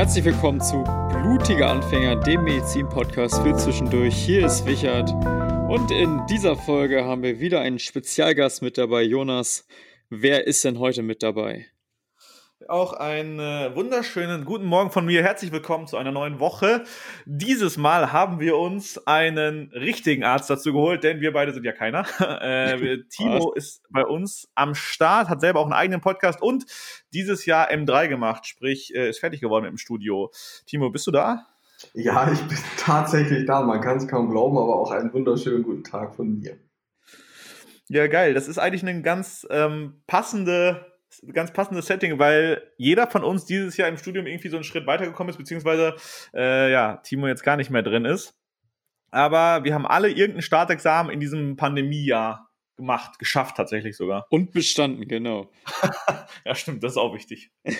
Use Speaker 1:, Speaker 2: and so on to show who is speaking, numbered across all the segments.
Speaker 1: Herzlich willkommen zu Blutiger Anfänger, dem Medizin-Podcast für zwischendurch. Hier ist Wichert und in dieser Folge haben wir wieder einen Spezialgast mit dabei, Jonas. Wer ist denn heute mit dabei?
Speaker 2: Auch einen äh, wunderschönen guten Morgen von mir. Herzlich willkommen zu einer neuen Woche. Dieses Mal haben wir uns einen richtigen Arzt dazu geholt, denn wir beide sind ja keiner. äh, Timo ist bei uns am Start, hat selber auch einen eigenen Podcast und dieses Jahr M3 gemacht, sprich äh, ist fertig geworden im Studio. Timo, bist du da?
Speaker 3: Ja, ich bin tatsächlich da. Man kann es kaum glauben, aber auch einen wunderschönen guten Tag von mir.
Speaker 2: Ja, geil. Das ist eigentlich eine ganz ähm, passende ganz passendes Setting, weil jeder von uns dieses Jahr im Studium irgendwie so einen Schritt weitergekommen ist, beziehungsweise äh, ja, Timo jetzt gar nicht mehr drin ist. Aber wir haben alle irgendein Startexamen in diesem Pandemiejahr gemacht, geschafft tatsächlich sogar.
Speaker 1: Und bestanden, genau.
Speaker 2: ja, stimmt, das ist auch wichtig.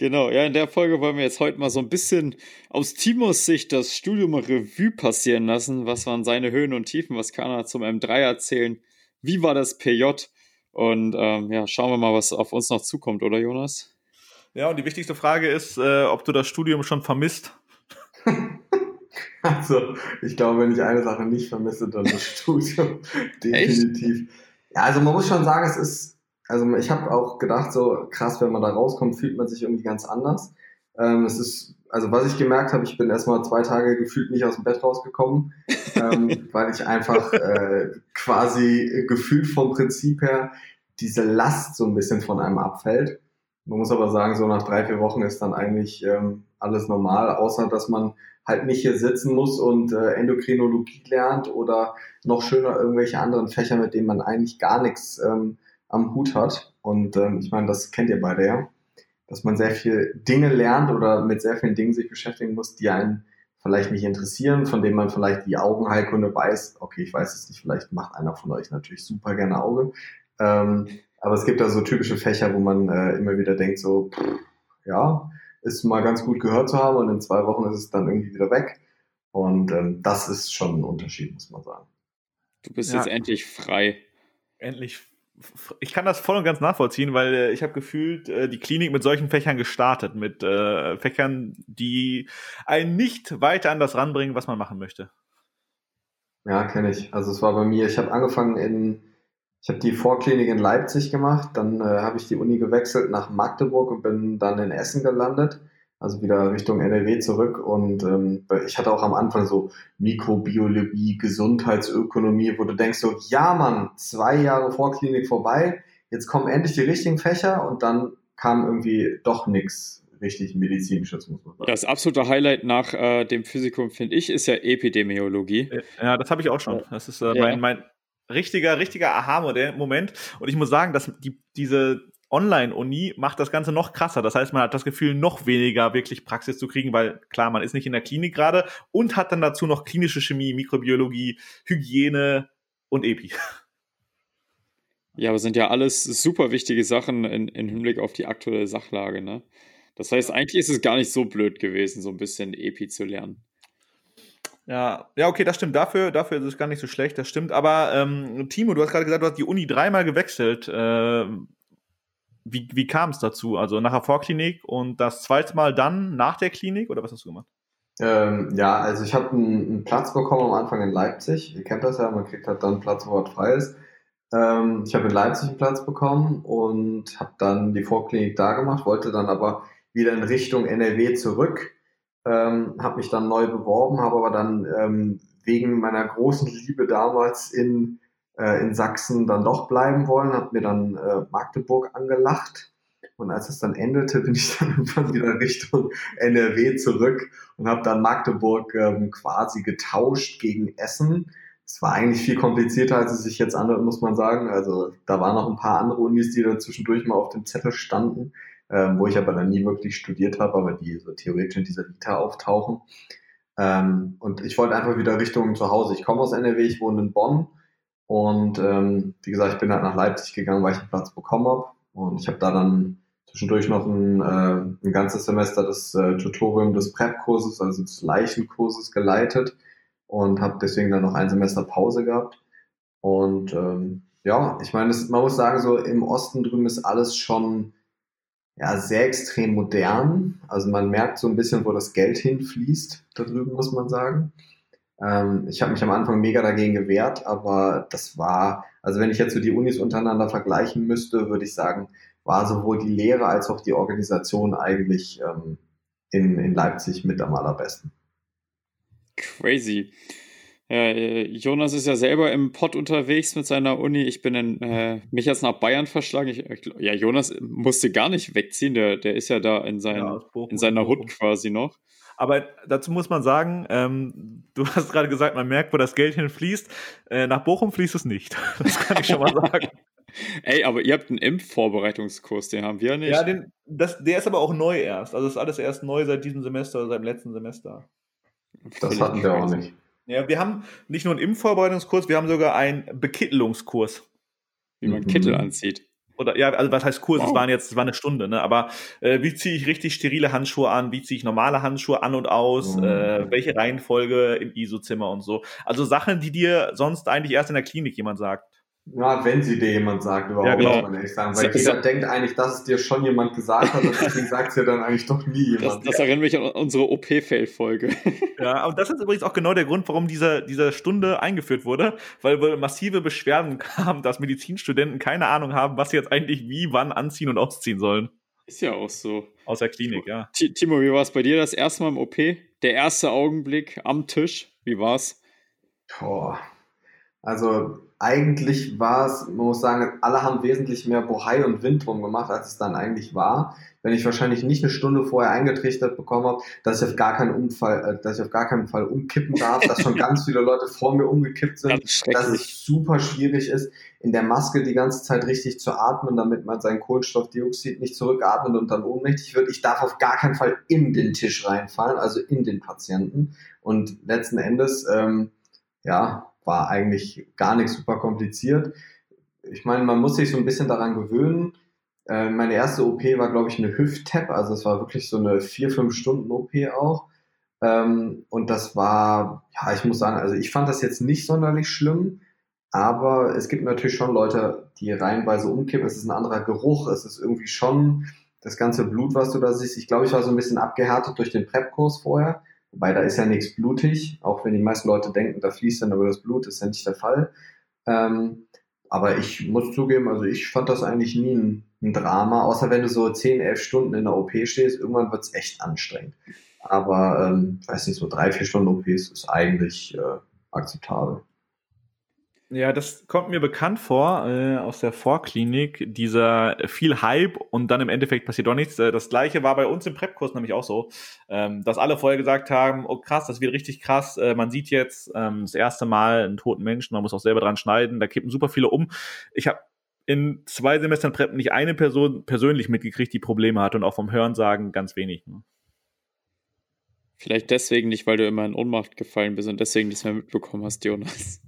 Speaker 1: Genau, ja, in der Folge wollen wir jetzt heute mal so ein bisschen aus Timos Sicht das Studium Revue passieren lassen. Was waren seine Höhen und Tiefen? Was kann er zum M3 erzählen? Wie war das PJ? Und ähm, ja, schauen wir mal, was auf uns noch zukommt, oder Jonas?
Speaker 2: Ja, und die wichtigste Frage ist, äh, ob du das Studium schon vermisst.
Speaker 3: also, ich glaube, wenn ich eine Sache nicht vermisse, dann das Studium. Definitiv. Echt? Ja, also man muss schon sagen, es ist, also ich habe auch gedacht, so krass, wenn man da rauskommt, fühlt man sich irgendwie ganz anders. Ähm, es ist, also was ich gemerkt habe, ich bin erstmal zwei Tage gefühlt nicht aus dem Bett rausgekommen, ähm, weil ich einfach äh, quasi gefühlt vom Prinzip her diese Last so ein bisschen von einem abfällt. Man muss aber sagen, so nach drei, vier Wochen ist dann eigentlich ähm, alles normal, außer dass man halt nicht hier sitzen muss und äh, Endokrinologie lernt oder noch schöner irgendwelche anderen Fächer, mit denen man eigentlich gar nichts ähm, am Hut hat. Und ähm, ich meine, das kennt ihr beide ja dass man sehr viel Dinge lernt oder mit sehr vielen Dingen sich beschäftigen muss, die einen vielleicht nicht interessieren, von denen man vielleicht die Augenheilkunde weiß. Okay, ich weiß es nicht, vielleicht macht einer von euch natürlich super gerne Auge. Ähm, aber es gibt da so typische Fächer, wo man äh, immer wieder denkt, so, pff, ja, ist mal ganz gut gehört zu haben und in zwei Wochen ist es dann irgendwie wieder weg. Und ähm, das ist schon ein Unterschied, muss man sagen.
Speaker 1: Du bist ja. jetzt endlich frei.
Speaker 2: Endlich ich kann das voll und ganz nachvollziehen, weil äh, ich habe gefühlt äh, die Klinik mit solchen Fächern gestartet, mit äh, Fächern, die einen nicht weiter an das ranbringen, was man machen möchte.
Speaker 3: Ja, kenne ich. Also es war bei mir, ich habe angefangen in, ich habe die Vorklinik in Leipzig gemacht, dann äh, habe ich die Uni gewechselt nach Magdeburg und bin dann in Essen gelandet also wieder Richtung NRW zurück. Und ähm, ich hatte auch am Anfang so Mikrobiologie, Gesundheitsökonomie, wo du denkst so, ja Mann, zwei Jahre Vorklinik vorbei, jetzt kommen endlich die richtigen Fächer und dann kam irgendwie doch nichts richtig medizinisches, muss
Speaker 1: man sagen. Das absolute Highlight nach äh, dem Physikum, finde ich, ist ja Epidemiologie.
Speaker 2: Ja, das habe ich auch schon. Das ist äh, ja. mein, mein richtiger, richtiger Aha-Moment. Und ich muss sagen, dass die, diese Online-Uni macht das Ganze noch krasser. Das heißt, man hat das Gefühl, noch weniger wirklich Praxis zu kriegen, weil klar, man ist nicht in der Klinik gerade und hat dann dazu noch klinische Chemie, Mikrobiologie, Hygiene und Epi.
Speaker 1: Ja, aber sind ja alles super wichtige Sachen in, in Hinblick auf die aktuelle Sachlage, ne? Das heißt, eigentlich ist es gar nicht so blöd gewesen, so ein bisschen Epi zu lernen.
Speaker 2: Ja, ja, okay, das stimmt. Dafür, dafür ist es gar nicht so schlecht, das stimmt. Aber ähm, Timo, du hast gerade gesagt, du hast die Uni dreimal gewechselt. Äh, wie, wie kam es dazu? Also nach der Vorklinik und das zweite Mal dann nach der Klinik oder was hast du gemacht?
Speaker 3: Ähm, ja, also ich habe einen, Platz bekommen am Anfang in Leipzig. Ihr kennt das ja, man kriegt halt dann einen Platz, wo was frei ist. Ähm, ich habe in Leipzig einen Platz bekommen und habe dann die Vorklinik da gemacht, wollte dann aber wieder in Richtung NRW zurück. Ähm, habe mich dann neu beworben, habe aber dann ähm, wegen meiner großen Liebe damals in äh, in Sachsen dann doch bleiben wollen, hat mir dann äh, Magdeburg angelacht. Und als es dann endete, bin ich dann irgendwann wieder Richtung NRW zurück und habe dann Magdeburg ähm, quasi getauscht gegen Essen. Es war eigentlich viel komplizierter, als es sich jetzt anhört, muss man sagen. Also da waren noch ein paar andere Unis, die da zwischendurch mal auf dem Zettel standen, ähm, wo ich aber dann nie wirklich studiert habe, aber die so theoretisch in dieser Vita auftauchen. Ähm, und ich wollte einfach wieder Richtung zu Hause. Ich komme aus NRW, ich wohne in Bonn und ähm, wie gesagt, ich bin halt nach Leipzig gegangen, weil ich einen Platz bekommen habe. Und ich habe da dann zwischendurch noch ein, äh, ein ganzes Semester das äh, Tutorium des Prep-Kurses, also des Leichenkurses geleitet und habe deswegen dann noch ein Semester Pause gehabt. Und ähm, ja, ich meine, man muss sagen, so im Osten drüben ist alles schon ja, sehr extrem modern. Also man merkt so ein bisschen, wo das Geld hinfließt, da drüben muss man sagen. Ähm, ich habe mich am Anfang mega dagegen gewehrt, aber das war, also wenn ich jetzt so die Unis untereinander vergleichen müsste, würde ich sagen, war sowohl die Lehre als auch die Organisation eigentlich ähm, in, in Leipzig mit am allerbesten.
Speaker 1: Crazy. Ja, äh, Jonas ist ja selber im Pott unterwegs mit seiner Uni. Ich bin in, äh, mich jetzt nach Bayern verschlagen. Ich, ja, Jonas musste gar nicht wegziehen. Der, der ist ja da in, sein, ja, in seiner Hut quasi noch.
Speaker 2: Aber dazu muss man sagen, ähm, du hast gerade gesagt, man merkt, wo das Geld hinfließt. Äh, nach Bochum fließt es nicht. Das kann ich schon mal sagen.
Speaker 1: Ey, aber ihr habt einen Impfvorbereitungskurs, den haben wir nicht.
Speaker 2: Ja, den, das, der ist aber auch neu erst. Also ist alles erst neu seit diesem Semester oder seit dem letzten Semester.
Speaker 3: Das hatten wir auch nicht.
Speaker 2: Ja, wir haben nicht nur einen Impfvorbereitungskurs, wir haben sogar einen Bekittelungskurs.
Speaker 1: Wie man mhm. Kittel anzieht.
Speaker 2: Oder ja, also was heißt Kurs? Es waren jetzt, es war eine Stunde, ne? Aber äh, wie ziehe ich richtig sterile Handschuhe an? Wie ziehe ich normale Handschuhe an und aus? Mhm. Äh, welche Reihenfolge im ISO-Zimmer und so? Also Sachen, die dir sonst eigentlich erst in der Klinik jemand sagt.
Speaker 3: Ja, wenn sie dir jemand sagt, überhaupt, ja, genau. muss man ehrlich sagen. Weil jeder ja, denkt eigentlich, dass es dir schon jemand gesagt hat, und deswegen sagt es ja dann eigentlich doch nie
Speaker 1: jemand. Das, das erinnert mich an unsere OP-Fail-Folge.
Speaker 2: Ja, und das ist übrigens auch genau der Grund, warum diese, diese Stunde eingeführt wurde, weil wohl massive Beschwerden kamen, dass Medizinstudenten keine Ahnung haben, was sie jetzt eigentlich wie, wann anziehen und ausziehen sollen.
Speaker 1: Ist ja auch so.
Speaker 2: Aus der Klinik, ja.
Speaker 1: Timo, wie war es bei dir das erste Mal im OP? Der erste Augenblick am Tisch, wie war's?
Speaker 3: Boah. Also eigentlich war es, man muss sagen, alle haben wesentlich mehr Bohai und Wind drum gemacht, als es dann eigentlich war. Wenn ich wahrscheinlich nicht eine Stunde vorher eingetrichtert bekommen habe, dass ich auf gar keinen Unfall, äh, dass ich auf gar keinen Fall umkippen darf, dass schon ganz viele Leute vor mir umgekippt sind, dass es super schwierig ist, in der Maske die ganze Zeit richtig zu atmen, damit man sein Kohlenstoffdioxid nicht zurückatmet und dann ohnmächtig wird. Ich darf auf gar keinen Fall in den Tisch reinfallen, also in den Patienten. Und letzten Endes, ähm, ja, war eigentlich gar nicht super kompliziert. Ich meine, man muss sich so ein bisschen daran gewöhnen. Äh, meine erste OP war, glaube ich, eine Hüft-Tap, also es war wirklich so eine vier, fünf Stunden OP auch. Ähm, und das war, ja, ich muss sagen, also ich fand das jetzt nicht sonderlich schlimm, aber es gibt natürlich schon Leute, die reihenweise umkippen. Es ist ein anderer Geruch, es ist irgendwie schon das ganze Blut, was du da siehst. Ich glaube, ich war so ein bisschen abgehärtet durch den Prep-Kurs vorher. Wobei da ist ja nichts blutig, auch wenn die meisten Leute denken, da fließt dann über das Blut, ist ja nicht der Fall. Ähm, aber ich muss zugeben, also ich fand das eigentlich nie ein, ein, Drama, außer wenn du so 10, 11 Stunden in der OP stehst, irgendwann wird es echt anstrengend. Aber, ähm, weiß nicht, so drei, vier Stunden OPs ist eigentlich äh, akzeptabel.
Speaker 2: Ja, das kommt mir bekannt vor äh, aus der Vorklinik, dieser viel Hype und dann im Endeffekt passiert doch nichts. Äh, das gleiche war bei uns im Prep-Kurs nämlich auch so, ähm, dass alle vorher gesagt haben, oh krass, das wird richtig krass, äh, man sieht jetzt ähm, das erste Mal einen toten Menschen, man muss auch selber dran schneiden, da kippen super viele um. Ich habe in zwei Semestern Prep nicht eine Person persönlich mitgekriegt, die Probleme hatte und auch vom Hörensagen ganz wenig. Ne?
Speaker 1: Vielleicht deswegen nicht, weil du immer in Ohnmacht gefallen bist und deswegen nichts mehr mitbekommen hast, Jonas.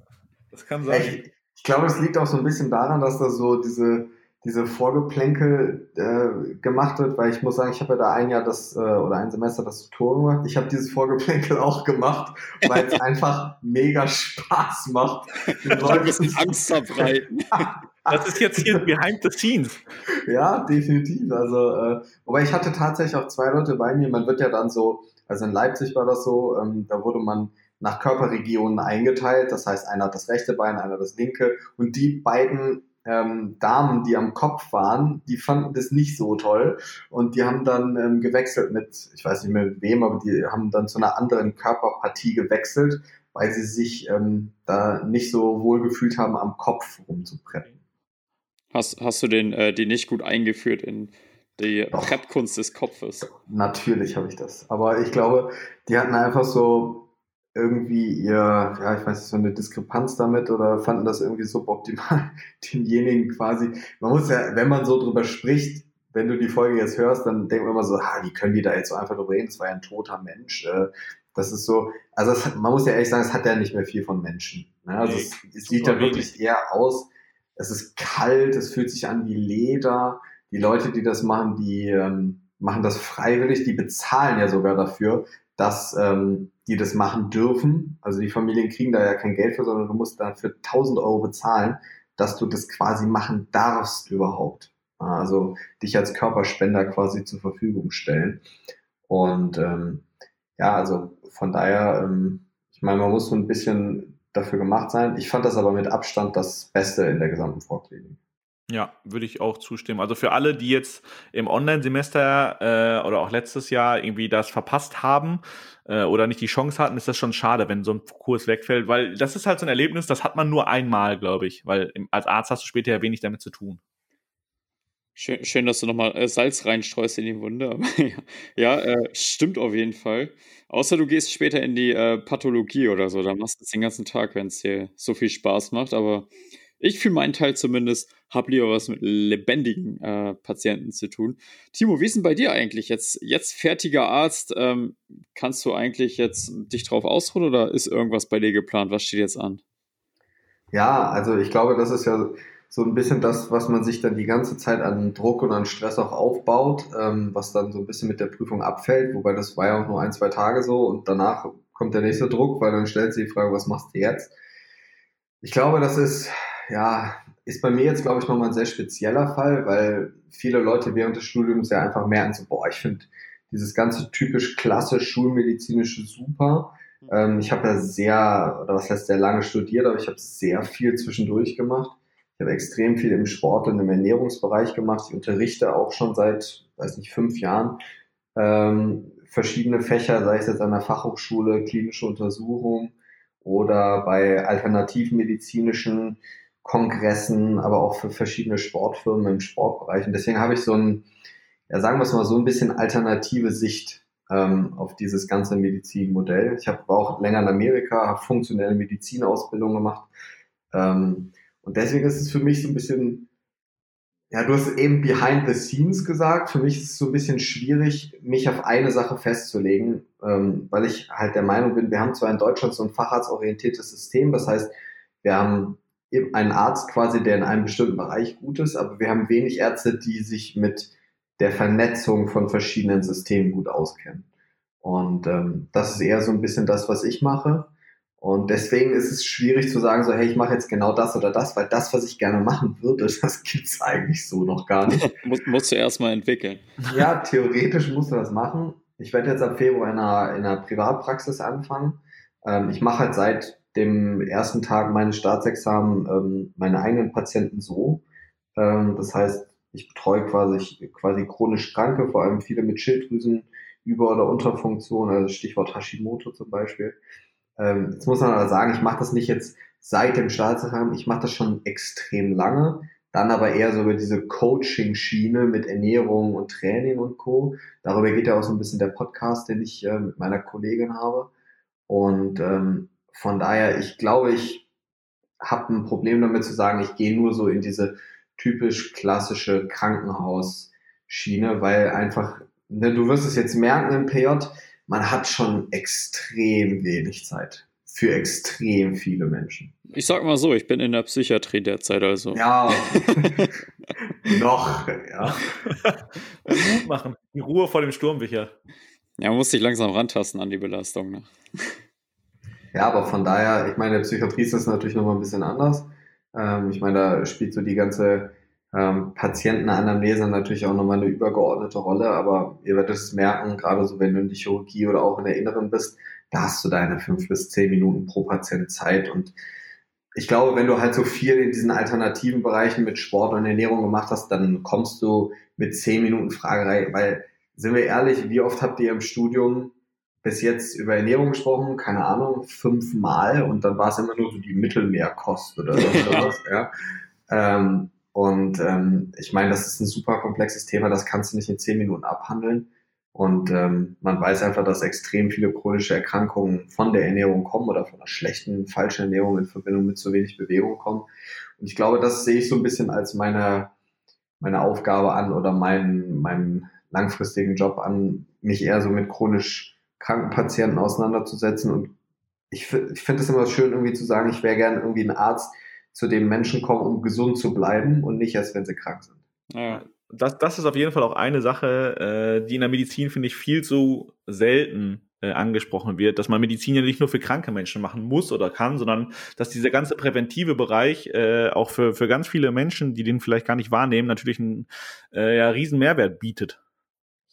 Speaker 3: Das kann sein. Ich, ich glaube, es liegt auch so ein bisschen daran, dass da so diese, diese Vorgeplänkel äh, gemacht wird, weil ich muss sagen, ich habe ja da ein Jahr das äh, oder ein Semester das Tutorial gemacht. Ich habe dieses Vorgeplänkel auch gemacht, weil es einfach mega Spaß macht.
Speaker 1: Den Leuten Angst verbreiten.
Speaker 2: Das ist jetzt hier behind the scenes.
Speaker 3: Ja, definitiv. Also, äh, wobei ich hatte tatsächlich auch zwei Leute bei mir. Man wird ja dann so, also in Leipzig war das so, ähm, da wurde man nach Körperregionen eingeteilt. Das heißt, einer hat das rechte Bein, einer das linke. Und die beiden ähm, Damen, die am Kopf waren, die fanden das nicht so toll und die haben dann ähm, gewechselt mit, ich weiß nicht mehr mit wem, aber die haben dann zu einer anderen Körperpartie gewechselt, weil sie sich ähm, da nicht so wohl gefühlt haben, am Kopf rumzupreppen.
Speaker 1: Hast, hast du den, äh, die nicht gut eingeführt in die Prep-Kunst des Kopfes?
Speaker 3: Natürlich habe ich das. Aber ich glaube, die hatten einfach so irgendwie ihr, ja, ich weiß nicht, so eine Diskrepanz damit oder fanden das irgendwie suboptimal, denjenigen quasi. Man muss ja, wenn man so drüber spricht, wenn du die Folge jetzt hörst, dann denkt man immer so, ah, wie können die da jetzt so einfach drüber reden? Das war ja ein toter Mensch. Äh, das ist so, also es, man muss ja ehrlich sagen, es hat ja nicht mehr viel von Menschen. Ne? Also nee, es, es sieht ja wirklich eher aus, es ist kalt, es fühlt sich an wie Leder. Die Leute, die das machen, die ähm, machen das freiwillig, die bezahlen ja sogar dafür, dass ähm, die das machen dürfen. Also die Familien kriegen da ja kein Geld für, sondern du musst dafür 1000 Euro bezahlen, dass du das quasi machen darfst überhaupt. Also dich als Körperspender quasi zur Verfügung stellen. Und ähm, ja, also von daher, ähm, ich meine, man muss so ein bisschen dafür gemacht sein. Ich fand das aber mit Abstand das Beste in der gesamten Vorklinik.
Speaker 2: Ja, würde ich auch zustimmen. Also für alle, die jetzt im Online-Semester äh, oder auch letztes Jahr irgendwie das verpasst haben äh, oder nicht die Chance hatten, ist das schon schade, wenn so ein Kurs wegfällt, weil das ist halt so ein Erlebnis, das hat man nur einmal, glaube ich, weil im, als Arzt hast du später ja wenig damit zu tun.
Speaker 1: Schön, schön dass du nochmal äh, Salz reinstreust in die Wunde. Ja äh, stimmt auf jeden Fall. Außer du gehst später in die äh, Pathologie oder so, dann machst du es den ganzen Tag, wenn es dir so viel Spaß macht. Aber ich für meinen Teil zumindest habe lieber was mit lebendigen äh, Patienten zu tun. Timo, wie ist denn bei dir eigentlich jetzt? Jetzt fertiger Arzt, ähm, kannst du eigentlich jetzt dich drauf ausruhen oder ist irgendwas bei dir geplant? Was steht jetzt an?
Speaker 3: Ja, also ich glaube, das ist ja so ein bisschen das, was man sich dann die ganze Zeit an Druck und an Stress auch aufbaut, ähm, was dann so ein bisschen mit der Prüfung abfällt, wobei das war ja auch nur ein, zwei Tage so und danach kommt der nächste Druck, weil dann stellt sich die Frage, was machst du jetzt? Ich glaube, das ist ja, ist bei mir jetzt, glaube ich, nochmal ein sehr spezieller Fall, weil viele Leute während des Studiums ja einfach merken, so, boah, ich finde dieses ganze typisch klassisch schulmedizinische super. Ähm, ich habe ja sehr, oder was heißt sehr lange studiert, aber ich habe sehr viel zwischendurch gemacht. Ich habe extrem viel im Sport und im Ernährungsbereich gemacht. Ich unterrichte auch schon seit, weiß nicht, fünf Jahren ähm, verschiedene Fächer, sei es jetzt an der Fachhochschule, klinische Untersuchung oder bei alternativmedizinischen Kongressen, aber auch für verschiedene Sportfirmen im Sportbereich. Und deswegen habe ich so ein, ja, sagen wir es mal, so ein bisschen alternative Sicht ähm, auf dieses ganze Medizinmodell. Ich habe auch länger in Amerika, habe funktionelle Medizinausbildung gemacht. Ähm, und deswegen ist es für mich so ein bisschen, ja, du hast eben behind the scenes gesagt. Für mich ist es so ein bisschen schwierig, mich auf eine Sache festzulegen, ähm, weil ich halt der Meinung bin, wir haben zwar in Deutschland so ein facharztorientiertes System, das heißt, wir haben einen Arzt quasi, der in einem bestimmten Bereich gut ist, aber wir haben wenig Ärzte, die sich mit der Vernetzung von verschiedenen Systemen gut auskennen. Und ähm, das ist eher so ein bisschen das, was ich mache. Und deswegen ist es schwierig zu sagen, so, hey, ich mache jetzt genau das oder das, weil das, was ich gerne machen würde, das gibt's eigentlich so noch gar nicht.
Speaker 1: Muss, musst du erstmal entwickeln.
Speaker 3: Ja, theoretisch musst du das machen. Ich werde jetzt ab Februar in einer, in einer Privatpraxis anfangen. Ähm, ich mache halt seit dem ersten Tag meines Staatsexamen ähm, meine eigenen Patienten so. Ähm, das heißt, ich betreue quasi, quasi chronisch Kranke, vor allem viele mit Schilddrüsen Über- oder Unterfunktion, also Stichwort Hashimoto zum Beispiel. Ähm, jetzt muss man aber sagen, ich mache das nicht jetzt seit dem Staatsexamen, ich mache das schon extrem lange, dann aber eher so über diese Coaching-Schiene mit Ernährung und Training und Co. Darüber geht ja auch so ein bisschen der Podcast, den ich äh, mit meiner Kollegin habe. Und ähm, von daher, ich glaube, ich habe ein Problem damit zu sagen, ich gehe nur so in diese typisch klassische Krankenhausschiene, weil einfach, ne, du wirst es jetzt merken im PJ, man hat schon extrem wenig Zeit für extrem viele Menschen.
Speaker 1: Ich sag mal so, ich bin in der Psychiatrie derzeit also.
Speaker 3: Ja, noch, ja.
Speaker 2: Mut machen, die Ruhe vor dem Sturm, Michael.
Speaker 1: Ja, man muss sich langsam rantasten an die Belastung. Ne?
Speaker 3: Ja, aber von daher, ich meine, Psychiatrie ist das natürlich nochmal ein bisschen anders. Ähm, ich meine, da spielt so die ganze ähm, Patientenanamnese natürlich auch nochmal eine übergeordnete Rolle, aber ihr werdet es merken, gerade so wenn du in die Chirurgie oder auch in der Inneren bist, da hast du deine fünf bis zehn Minuten pro Patient Zeit und ich glaube, wenn du halt so viel in diesen alternativen Bereichen mit Sport und Ernährung gemacht hast, dann kommst du mit zehn Minuten Fragerei, weil, sind wir ehrlich, wie oft habt ihr im Studium bis jetzt über Ernährung gesprochen, keine Ahnung, fünfmal und dann war es immer nur so die Mittelmeerkost oder sowas. ja. Ähm, und ähm, ich meine, das ist ein super komplexes Thema, das kannst du nicht in zehn Minuten abhandeln. Und ähm, man weiß einfach, dass extrem viele chronische Erkrankungen von der Ernährung kommen oder von einer schlechten, falschen Ernährung in Verbindung mit zu wenig Bewegung kommen. Und ich glaube, das sehe ich so ein bisschen als meine, meine Aufgabe an oder meinen, meinen langfristigen Job an, mich eher so mit chronisch kranken Patienten auseinanderzusetzen. Und ich, ich finde es immer schön, irgendwie zu sagen, ich wäre gerne irgendwie ein Arzt, zu dem Menschen kommen, um gesund zu bleiben und nicht erst, wenn sie krank sind.
Speaker 2: Ja. Das, das ist auf jeden Fall auch eine Sache, äh, die in der Medizin, finde ich, viel zu selten äh, angesprochen wird, dass man Medizin ja nicht nur für kranke Menschen machen muss oder kann, sondern dass dieser ganze präventive Bereich äh, auch für, für ganz viele Menschen, die den vielleicht gar nicht wahrnehmen, natürlich einen äh, ja, riesen Mehrwert bietet.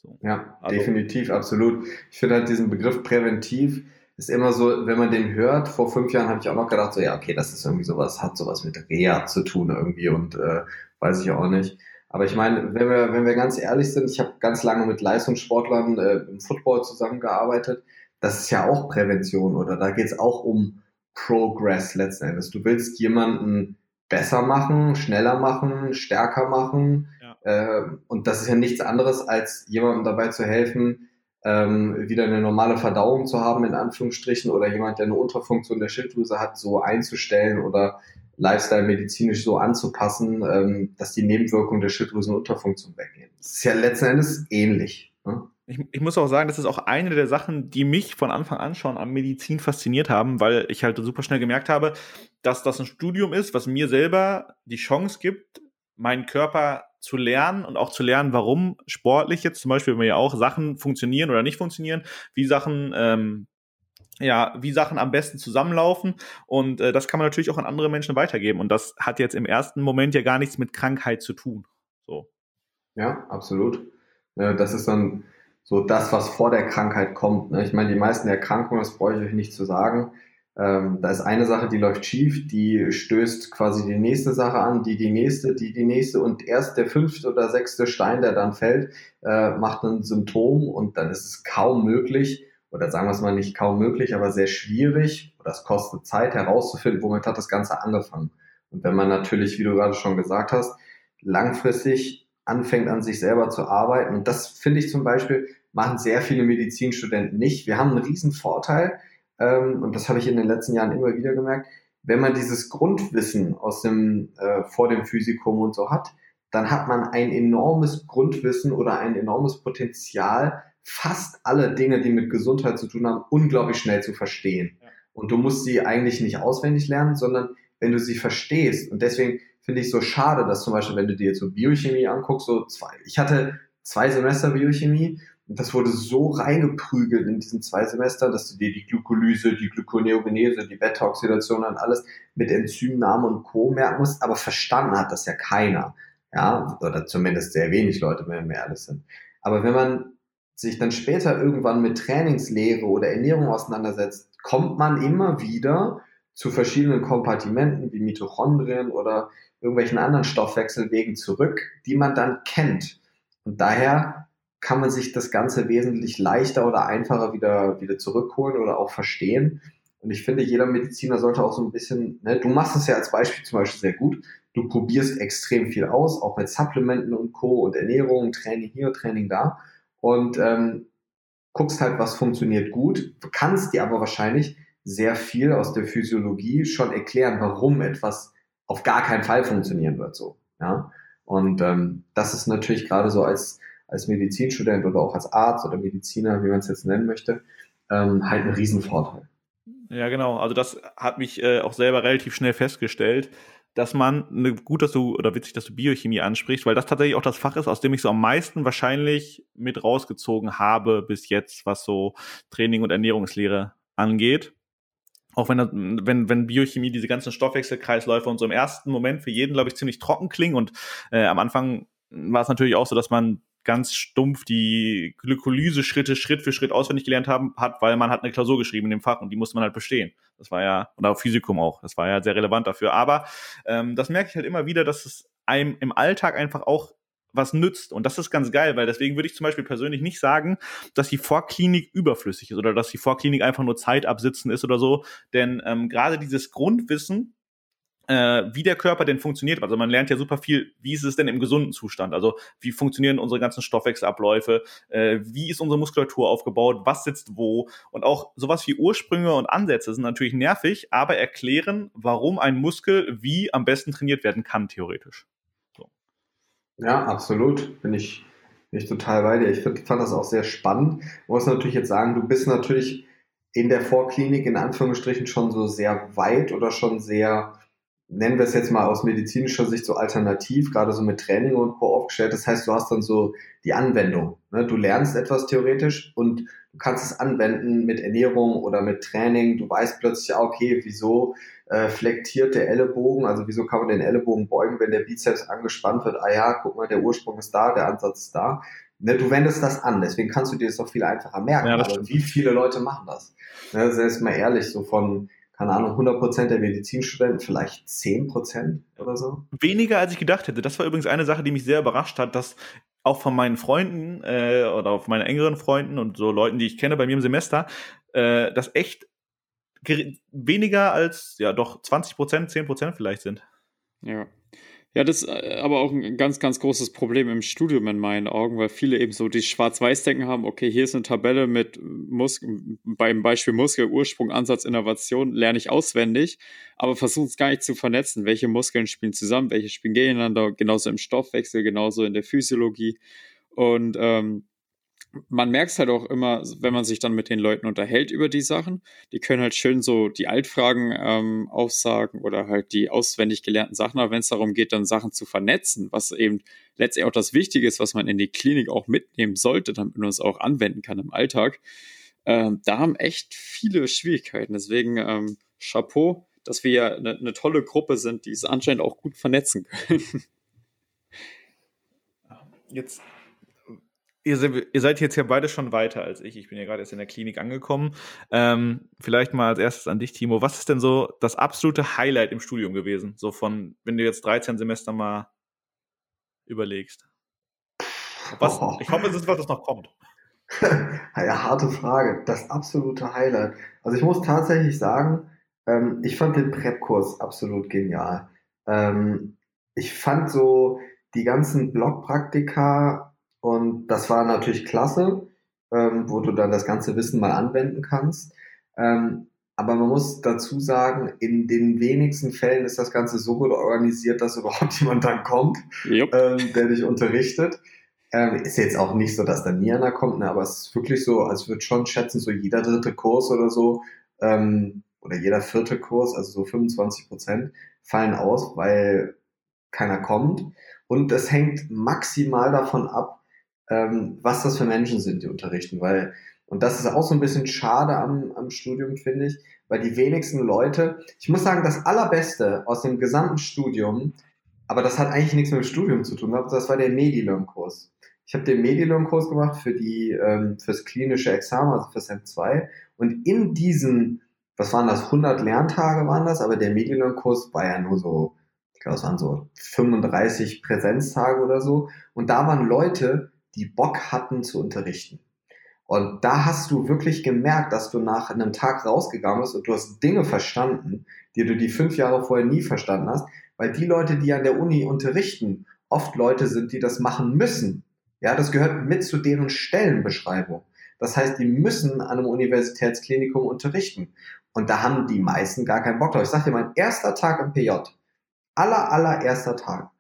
Speaker 3: So. Ja, also, definitiv, absolut. Ich finde halt diesen Begriff präventiv ist immer so, wenn man den hört, vor fünf Jahren habe ich auch noch gedacht, so ja, okay, das ist irgendwie sowas, hat sowas mit Reha zu tun irgendwie und äh, weiß ich auch nicht. Aber ich meine, wenn wir, wenn wir ganz ehrlich sind, ich habe ganz lange mit Leistungssportlern äh, im Football zusammengearbeitet. Das ist ja auch Prävention oder da geht es auch um Progress letzten Endes. Du willst jemanden besser machen, schneller machen, stärker machen. Ja. Äh, und das ist ja nichts anderes, als jemandem dabei zu helfen, ähm, wieder eine normale Verdauung zu haben, in Anführungsstrichen, oder jemand, der eine Unterfunktion der Schilddrüse hat, so einzustellen oder Lifestyle medizinisch so anzupassen, ähm, dass die Nebenwirkungen der Schilddrüsenunterfunktion weggehen. Das ist ja letzten Endes ähnlich. Ne?
Speaker 2: Ich, ich, muss auch sagen, das ist auch eine der Sachen, die mich von Anfang an schon an Medizin fasziniert haben, weil ich halt super schnell gemerkt habe, dass das ein Studium ist, was mir selber die Chance gibt, meinen Körper zu lernen und auch zu lernen, warum sportlich jetzt zum Beispiel, ja auch Sachen funktionieren oder nicht funktionieren, wie Sachen ähm, ja, wie Sachen am besten zusammenlaufen. Und äh, das kann man natürlich auch an andere Menschen weitergeben. Und das hat jetzt im ersten Moment ja gar nichts mit Krankheit zu tun. So.
Speaker 3: Ja, absolut. Das ist dann so das, was vor der Krankheit kommt. Ne? Ich meine, die meisten Erkrankungen, das brauche ich euch nicht zu sagen. Ähm, da ist eine Sache, die läuft schief, die stößt quasi die nächste Sache an, die die nächste, die die nächste und erst der fünfte oder sechste Stein, der dann fällt, äh, macht ein Symptom und dann ist es kaum möglich, oder sagen wir es mal nicht kaum möglich, aber sehr schwierig, oder es kostet Zeit herauszufinden, womit hat das Ganze angefangen. Und wenn man natürlich, wie du gerade schon gesagt hast, langfristig anfängt an sich selber zu arbeiten, und das finde ich zum Beispiel, machen sehr viele Medizinstudenten nicht. Wir haben einen riesen Vorteil, ähm, und das habe ich in den letzten Jahren immer wieder gemerkt, wenn man dieses Grundwissen aus dem, äh, vor dem Physikum und so hat, dann hat man ein enormes Grundwissen oder ein enormes Potenzial, fast alle Dinge, die mit Gesundheit zu tun haben, unglaublich schnell zu verstehen. Und du musst sie eigentlich nicht auswendig lernen, sondern wenn du sie verstehst. Und deswegen finde ich so schade, dass zum Beispiel, wenn du dir jetzt so Biochemie anguckst, so zwei, ich hatte zwei Semester Biochemie das wurde so reingeprügelt in diesen zwei Semestern, dass du dir die Glykolyse, die Gluconeogenese, die Beta-Oxidation und alles mit Enzymnamen und Co. merken musst, aber verstanden hat das ja keiner. Ja, oder zumindest sehr wenig Leute, wenn wir ehrlich sind. Aber wenn man sich dann später irgendwann mit Trainingslehre oder Ernährung auseinandersetzt, kommt man immer wieder zu verschiedenen Kompartimenten wie Mitochondrien oder irgendwelchen anderen Stoffwechselwegen zurück, die man dann kennt. Und daher kann man sich das Ganze wesentlich leichter oder einfacher wieder, wieder zurückholen oder auch verstehen. Und ich finde, jeder Mediziner sollte auch so ein bisschen, ne, du machst es ja als Beispiel zum Beispiel sehr gut. Du probierst extrem viel aus, auch mit Supplementen und Co. und Ernährung, Training hier, Training da und ähm, guckst halt, was funktioniert gut, kannst dir aber wahrscheinlich sehr viel aus der Physiologie schon erklären, warum etwas auf gar keinen Fall funktionieren wird so. Ja? Und ähm, das ist natürlich gerade so als, als Medizinstudent oder auch als Arzt oder Mediziner, wie man es jetzt nennen möchte, ähm, halt ein Riesenvorteil.
Speaker 2: Ja, genau. Also das hat mich äh, auch selber relativ schnell festgestellt, dass man, ne, gut, dass du, oder witzig, dass du Biochemie ansprichst, weil das tatsächlich auch das Fach ist, aus dem ich so am meisten wahrscheinlich mit rausgezogen habe bis jetzt, was so Training und Ernährungslehre angeht. Auch wenn, wenn, wenn Biochemie diese ganzen Stoffwechselkreisläufe und so im ersten Moment für jeden, glaube ich, ziemlich trocken klingen und äh, am Anfang war es natürlich auch so, dass man ganz stumpf die Glykolyse-Schritte Schritt für Schritt auswendig gelernt haben, hat, weil man hat eine Klausur geschrieben in dem Fach und die musste man halt bestehen. Das war ja, oder Physikum auch, das war ja sehr relevant dafür. Aber ähm, das merke ich halt immer wieder, dass es einem im Alltag einfach auch was nützt. Und das ist ganz geil, weil deswegen würde ich zum Beispiel persönlich nicht sagen, dass die Vorklinik überflüssig ist oder dass die Vorklinik einfach nur Zeit absitzen ist oder so. Denn ähm, gerade dieses Grundwissen, äh, wie der Körper denn funktioniert. Also man lernt ja super viel, wie ist es denn im gesunden Zustand? Also wie funktionieren unsere ganzen Stoffwechselabläufe? Äh, wie ist unsere Muskulatur aufgebaut? Was sitzt wo? Und auch sowas wie Ursprünge und Ansätze sind natürlich nervig, aber erklären, warum ein Muskel wie am besten trainiert werden kann, theoretisch. So.
Speaker 3: Ja, absolut. Bin ich, bin ich total bei dir. Ich find, fand das auch sehr spannend. Ich muss natürlich jetzt sagen, du bist natürlich in der Vorklinik in Anführungsstrichen schon so sehr weit oder schon sehr nennen wir es jetzt mal aus medizinischer Sicht so alternativ, gerade so mit Training und Co. aufgestellt. Das heißt, du hast dann so die Anwendung. Ne? Du lernst etwas theoretisch und du kannst es anwenden mit Ernährung oder mit Training. Du weißt plötzlich, okay, wieso äh, flektiert der Ellenbogen, also wieso kann man den Ellenbogen beugen, wenn der Bizeps angespannt wird. Ah ja, guck mal, der Ursprung ist da, der Ansatz ist da. Ne, du wendest das an, deswegen kannst du dir das auch viel einfacher merken. Ja, Aber wie viele Leute machen das? Ne, ist mal ehrlich, so von keine Ahnung, 100% der Medizinstudenten, vielleicht 10% oder so.
Speaker 2: Weniger als ich gedacht hätte. Das war übrigens eine Sache, die mich sehr überrascht hat, dass auch von meinen Freunden äh, oder auf meinen engeren Freunden und so Leuten, die ich kenne bei mir im Semester, äh, das echt weniger als, ja doch 20% 10% vielleicht sind.
Speaker 1: Ja. Ja, das ist äh, aber auch ein ganz, ganz großes Problem im Studium in meinen Augen, weil viele eben so die Schwarz-Weiß-Denken haben, okay, hier ist eine Tabelle mit Muskel, beim Beispiel Muskel, Ursprung, Ansatz, Innovation, lerne ich auswendig, aber versuchen es gar nicht zu vernetzen. Welche Muskeln spielen zusammen, welche spielen gegeneinander, genauso im Stoffwechsel, genauso in der Physiologie. Und ähm, man merkt es halt auch immer, wenn man sich dann mit den Leuten unterhält über die Sachen. Die können halt schön so die Altfragen ähm, aufsagen oder halt die auswendig gelernten Sachen. Aber wenn es darum geht, dann Sachen zu vernetzen, was eben letztendlich auch das Wichtige ist, was man in die Klinik auch mitnehmen sollte, damit man es auch anwenden kann im Alltag, ähm, da haben echt viele Schwierigkeiten. Deswegen ähm, Chapeau, dass wir ja eine, eine tolle Gruppe sind, die es anscheinend auch gut vernetzen können.
Speaker 2: Jetzt ihr, ihr, seid jetzt ja beide schon weiter als ich. Ich bin ja gerade erst in der Klinik angekommen. Ähm, vielleicht mal als erstes an dich, Timo. Was ist denn so das absolute Highlight im Studium gewesen? So von, wenn du jetzt 13 Semester mal überlegst. Was, oh. Ich hoffe, es ist was, das noch kommt.
Speaker 3: ja, harte Frage. Das absolute Highlight. Also ich muss tatsächlich sagen, ähm, ich fand den Prep-Kurs absolut genial. Ähm, ich fand so die ganzen Blockpraktika und das war natürlich klasse, ähm, wo du dann das ganze Wissen mal anwenden kannst. Ähm, aber man muss dazu sagen, in den wenigsten Fällen ist das Ganze so gut organisiert, dass überhaupt jemand dann kommt, yep. ähm, der dich unterrichtet. Ähm, ist jetzt auch nicht so, dass da nie einer kommt, ne, aber es ist wirklich so, als würde schon schätzen, so jeder dritte Kurs oder so, ähm, oder jeder vierte Kurs, also so 25 Prozent, fallen aus, weil keiner kommt. Und es hängt maximal davon ab, ähm, was das für Menschen sind, die unterrichten, weil, und das ist auch so ein bisschen schade am, am Studium, finde ich, weil die wenigsten Leute, ich muss sagen, das Allerbeste aus dem gesamten Studium, aber das hat eigentlich nichts mit dem Studium zu tun, das war der Medilearn-Kurs. Ich habe den Medilearn-Kurs gemacht für die, ähm, fürs klinische Examen, also für SEM 2. Und in diesen, was waren das, 100 Lerntage waren das, aber der Medilearn-Kurs war ja nur so, ich glaube, es waren so 35 Präsenztage oder so. Und da waren Leute, die Bock hatten zu unterrichten. Und da hast du wirklich gemerkt, dass du nach einem Tag rausgegangen bist und du hast Dinge verstanden, die du die fünf Jahre vorher nie verstanden hast, weil die Leute, die an der Uni unterrichten, oft Leute sind, die das machen müssen. Ja, das gehört mit zu deren Stellenbeschreibung. Das heißt, die müssen an einem Universitätsklinikum unterrichten. Und da haben die meisten gar keinen Bock drauf. Ich sag dir, mein erster Tag im PJ, aller, allererster Tag,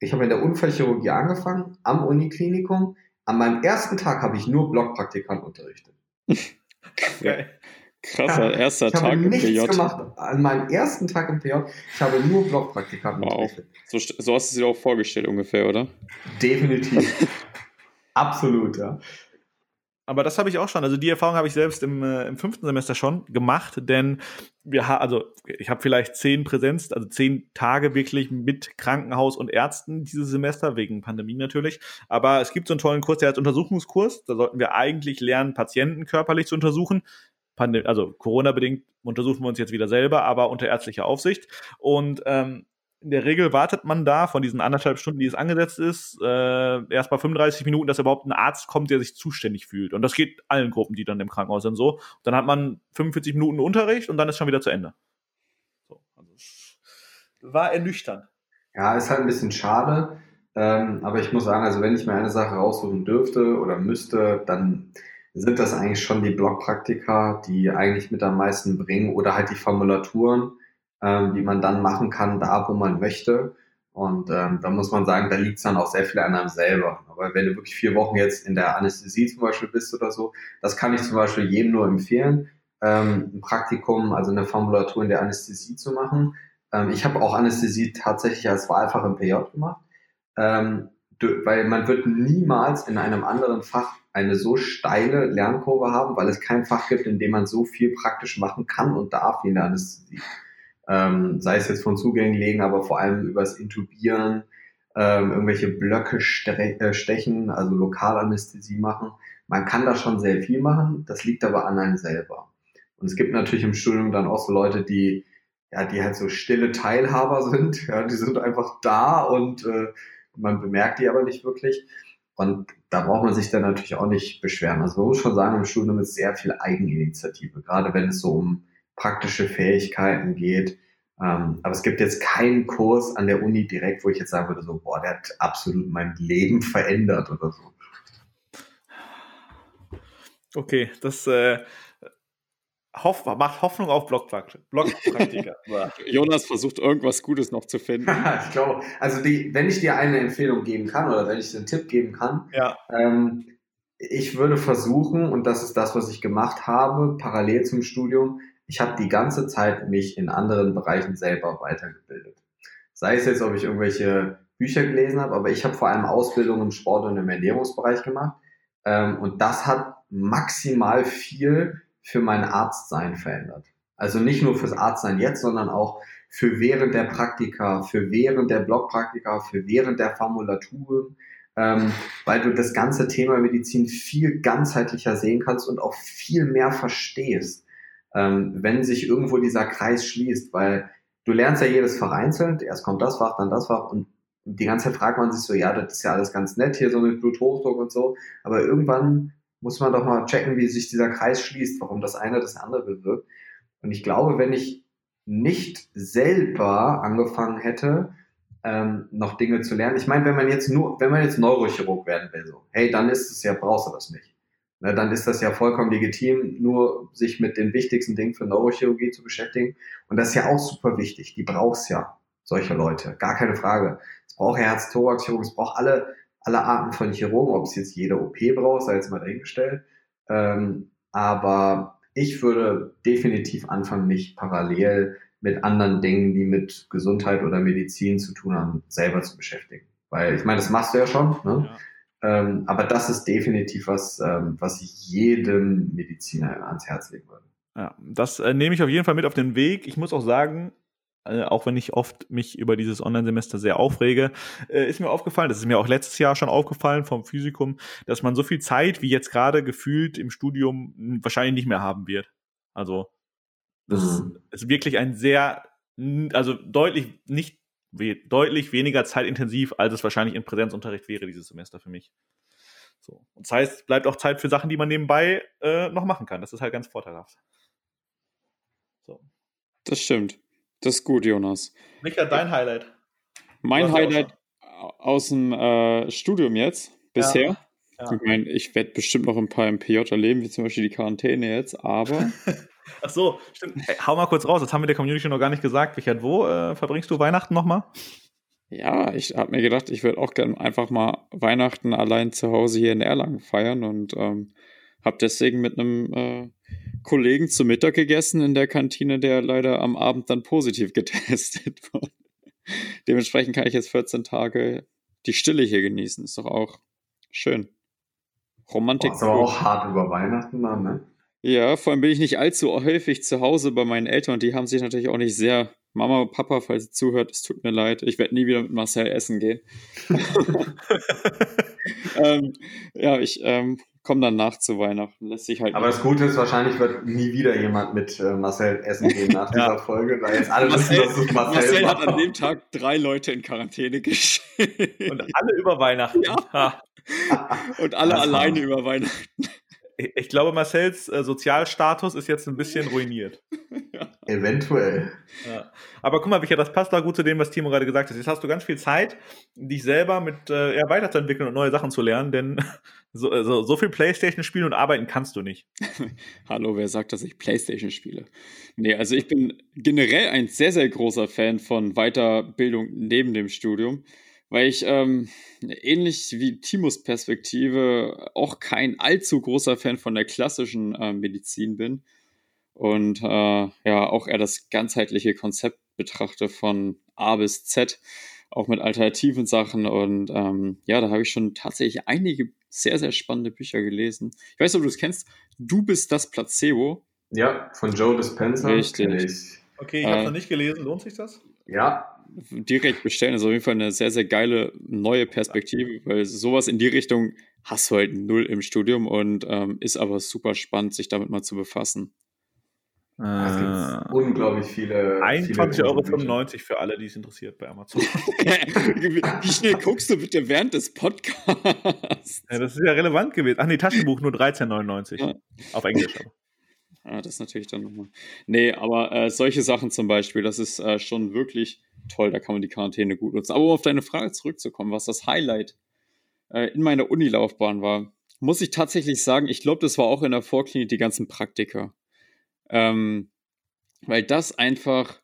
Speaker 3: ich habe in der Unfallchirurgie angefangen, am Uniklinikum. An meinem ersten Tag habe ich nur Blockpraktikanten unterrichtet.
Speaker 1: Okay. Krasser erster ich Tag
Speaker 3: im PJ. Ich habe nichts gemacht. An meinem ersten Tag im PJ, ich habe nur Blockpraktikanten wow. unterrichtet.
Speaker 1: So, so hast du es dir auch vorgestellt ungefähr, oder?
Speaker 3: Definitiv. Absolut, ja.
Speaker 2: Aber das habe ich auch schon. Also die Erfahrung habe ich selbst im, äh, im fünften Semester schon gemacht, denn wir haben, also ich habe vielleicht zehn Präsenz, also zehn Tage wirklich mit Krankenhaus und Ärzten dieses Semester, wegen Pandemie natürlich. Aber es gibt so einen tollen Kurs, der heißt Untersuchungskurs. Da sollten wir eigentlich lernen, Patienten körperlich zu untersuchen. Pandem also Corona-bedingt untersuchen wir uns jetzt wieder selber, aber unter ärztlicher Aufsicht. Und ähm, in der Regel wartet man da von diesen anderthalb Stunden, die es angesetzt ist, äh, erst mal 35 Minuten, dass überhaupt ein Arzt kommt, der sich zuständig fühlt. Und das geht allen Gruppen, die dann im Krankenhaus sind, so. Dann hat man 45 Minuten Unterricht und dann ist schon wieder zu Ende. So, also war ernüchternd.
Speaker 3: Ja, ist halt ein bisschen schade. Ähm, aber ich muss sagen, also wenn ich mir eine Sache raussuchen dürfte oder müsste, dann sind das eigentlich schon die Blockpraktika, die eigentlich mit am meisten bringen oder halt die Formulaturen ähm, die man dann machen kann, da wo man möchte. Und ähm, da muss man sagen, da liegt es dann auch sehr viel an einem selber. Aber wenn du wirklich vier Wochen jetzt in der Anästhesie zum Beispiel bist oder so, das kann ich zum Beispiel jedem nur empfehlen, ähm, ein Praktikum, also eine Formulatur in der Anästhesie zu machen. Ähm, ich habe auch Anästhesie tatsächlich als Wahlfach im PJ gemacht, ähm, weil man wird niemals in einem anderen Fach eine so steile Lernkurve haben, weil es kein Fach gibt, in dem man so viel praktisch machen kann und darf wie in der Anästhesie. Ähm, sei es jetzt von Zugängen legen, aber vor allem übers Intubieren, ähm, irgendwelche Blöcke äh, stechen, also Lokalanästhesie machen. Man kann da schon sehr viel machen, das liegt aber an einem selber. Und es gibt natürlich im Studium dann auch so Leute, die, ja, die halt so stille Teilhaber sind, ja, die sind einfach da und äh, man bemerkt die aber nicht wirklich. Und da braucht man sich dann natürlich auch nicht beschweren. Also man muss schon sagen, im Studium ist sehr viel Eigeninitiative, gerade wenn es so um praktische Fähigkeiten geht. Ähm, aber es gibt jetzt keinen Kurs an der Uni direkt, wo ich jetzt sagen würde, so, boah, der hat absolut mein Leben verändert oder so.
Speaker 2: Okay, das äh, Hoff, macht Hoffnung auf Blockpraktiker.
Speaker 1: Jonas versucht irgendwas Gutes noch zu finden.
Speaker 3: ich glaube, also die, wenn ich dir eine Empfehlung geben kann oder wenn ich dir einen Tipp geben kann,
Speaker 2: ja.
Speaker 3: ähm, ich würde versuchen, und das ist das, was ich gemacht habe, parallel zum Studium, ich habe die ganze Zeit mich in anderen Bereichen selber weitergebildet. Sei es jetzt, ob ich irgendwelche Bücher gelesen habe, aber ich habe vor allem Ausbildung im Sport und im Ernährungsbereich gemacht. Ähm, und das hat maximal viel für mein Arztsein verändert. Also nicht nur fürs Arztsein jetzt, sondern auch für während der Praktika, für während der Blockpraktika, für während der Formulaturen, ähm, weil du das ganze Thema Medizin viel ganzheitlicher sehen kannst und auch viel mehr verstehst, ähm, wenn sich irgendwo dieser Kreis schließt, weil du lernst ja jedes Fach einzeln, erst kommt das Fach, dann das Fach und die ganze Zeit fragt man sich so, ja, das ist ja alles ganz nett hier so mit Bluthochdruck und so, aber irgendwann muss man doch mal checken, wie sich dieser Kreis schließt, warum das eine das andere bewirkt. Und ich glaube, wenn ich nicht selber angefangen hätte, ähm, noch Dinge zu lernen. Ich meine, wenn man jetzt nur, wenn man jetzt Neurochirurg werden will, so, hey, dann ist es ja, brauchst du das nicht. Ne, dann ist das ja vollkommen legitim, nur sich mit den wichtigsten Dingen für Neurochirurgie zu beschäftigen. Und das ist ja auch super wichtig. Die brauchst ja, solche Leute. Gar keine Frage. Es braucht Herz-Thorax-Chirurgen, es braucht alle alle Arten von Chirurgen, ob es jetzt jede OP braucht, sei jetzt mal dahingestellt. Ähm, aber ich würde definitiv anfangen, mich parallel mit anderen Dingen, die mit Gesundheit oder Medizin zu tun haben, selber zu beschäftigen. Weil ich meine, das machst du ja schon, ne? Ja. Ähm, aber das ist definitiv was, ähm, was ich jedem Mediziner ans Herz legen würde.
Speaker 2: Ja, das äh, nehme ich auf jeden Fall mit auf den Weg. Ich muss auch sagen, äh, auch wenn ich oft mich über dieses Online-Semester sehr aufrege, äh, ist mir aufgefallen, das ist mir auch letztes Jahr schon aufgefallen vom Physikum, dass man so viel Zeit wie jetzt gerade gefühlt im Studium wahrscheinlich nicht mehr haben wird. Also das mhm. ist, ist wirklich ein sehr, also deutlich nicht deutlich weniger zeitintensiv, als es wahrscheinlich in Präsenzunterricht wäre dieses Semester für mich. So. Und das heißt, bleibt auch Zeit für Sachen, die man nebenbei äh, noch machen kann. Das ist halt ganz vorteilhaft.
Speaker 1: So. Das stimmt. Das ist gut, Jonas.
Speaker 2: Micha, dein Highlight.
Speaker 1: Mein Highlight aus dem äh, Studium jetzt, bisher. Ja, ja. Ich meine, ich werde bestimmt noch ein paar im PJ erleben, wie zum Beispiel die Quarantäne jetzt, aber.
Speaker 2: Ach so, stimmt. Hey, hau mal kurz raus, das haben wir der Community noch gar nicht gesagt. Richard, wo äh, verbringst du Weihnachten nochmal?
Speaker 1: Ja, ich habe mir gedacht, ich würde auch gerne einfach mal Weihnachten allein zu Hause hier in Erlangen feiern und ähm, habe deswegen mit einem äh, Kollegen zu Mittag gegessen in der Kantine, der leider am Abend dann positiv getestet wurde. Dementsprechend kann ich jetzt 14 Tage die Stille hier genießen. Ist doch auch schön. Romantik.
Speaker 3: ist aber auch hart über Weihnachten dann, ne?
Speaker 1: Ja, vor allem bin ich nicht allzu häufig zu Hause bei meinen Eltern und die haben sich natürlich auch nicht sehr. Mama, Papa, falls ihr zuhört, es tut mir leid. Ich werde nie wieder mit Marcel essen gehen. ähm, ja, ich ähm, komme dann nach zu Weihnachten. Lässt sich halt
Speaker 3: Aber das Gute ist, wahrscheinlich wird nie wieder jemand mit äh, Marcel essen gehen nach dieser Folge, weil jetzt alle Marcel, wissen, dass es Marcel, Marcel
Speaker 1: hat an dem Tag drei Leute in Quarantäne geschickt.
Speaker 2: Und alle über Weihnachten.
Speaker 1: Ja. Und alle das alleine über Weihnachten.
Speaker 2: Ich glaube, Marcells äh, Sozialstatus ist jetzt ein bisschen ruiniert.
Speaker 3: ja. Eventuell.
Speaker 2: Ja. Aber guck mal, Micha, das passt da gut zu dem, was Timo gerade gesagt hat. Jetzt hast du ganz viel Zeit, dich selber mit äh, ja, weiterzuentwickeln und neue Sachen zu lernen, denn so, also, so viel Playstation spielen und arbeiten kannst du nicht.
Speaker 1: Hallo, wer sagt, dass ich Playstation spiele? Nee, also ich bin generell ein sehr, sehr großer Fan von Weiterbildung neben dem Studium weil ich ähm, ähnlich wie Timos Perspektive auch kein allzu großer Fan von der klassischen äh, Medizin bin und äh, ja auch eher das ganzheitliche Konzept betrachte, von A bis Z, auch mit alternativen Sachen. Und ähm, ja, da habe ich schon tatsächlich einige sehr, sehr spannende Bücher gelesen. Ich weiß nicht, ob du es kennst. Du bist das Placebo.
Speaker 3: Ja, von Joe Dispenza.
Speaker 1: Richtig.
Speaker 2: Okay, ich habe es äh, noch nicht gelesen. Lohnt sich das?
Speaker 3: Ja.
Speaker 1: Direkt bestellen ist auf jeden Fall eine sehr, sehr geile neue Perspektive, weil sowas in die Richtung hast du halt null im Studium und ähm, ist aber super spannend, sich damit mal zu befassen.
Speaker 3: Es gibt äh, unglaublich viele.
Speaker 2: 21,95 Euro für alle, die es interessiert bei Amazon.
Speaker 1: Wie schnell guckst du bitte während des Podcasts?
Speaker 2: Ja, das ist ja relevant gewesen. Ach nee, Taschenbuch nur 13,99. Ja. Auf Englisch aber.
Speaker 1: Ja, das ist natürlich dann nochmal. Nee, aber äh, solche Sachen zum Beispiel, das ist äh, schon wirklich toll. Da kann man die Quarantäne gut nutzen. Aber um auf deine Frage zurückzukommen, was das Highlight äh, in meiner Unilaufbahn war, muss ich tatsächlich sagen, ich glaube, das war auch in der Vorklinik die ganzen Praktika. Ähm, weil das einfach,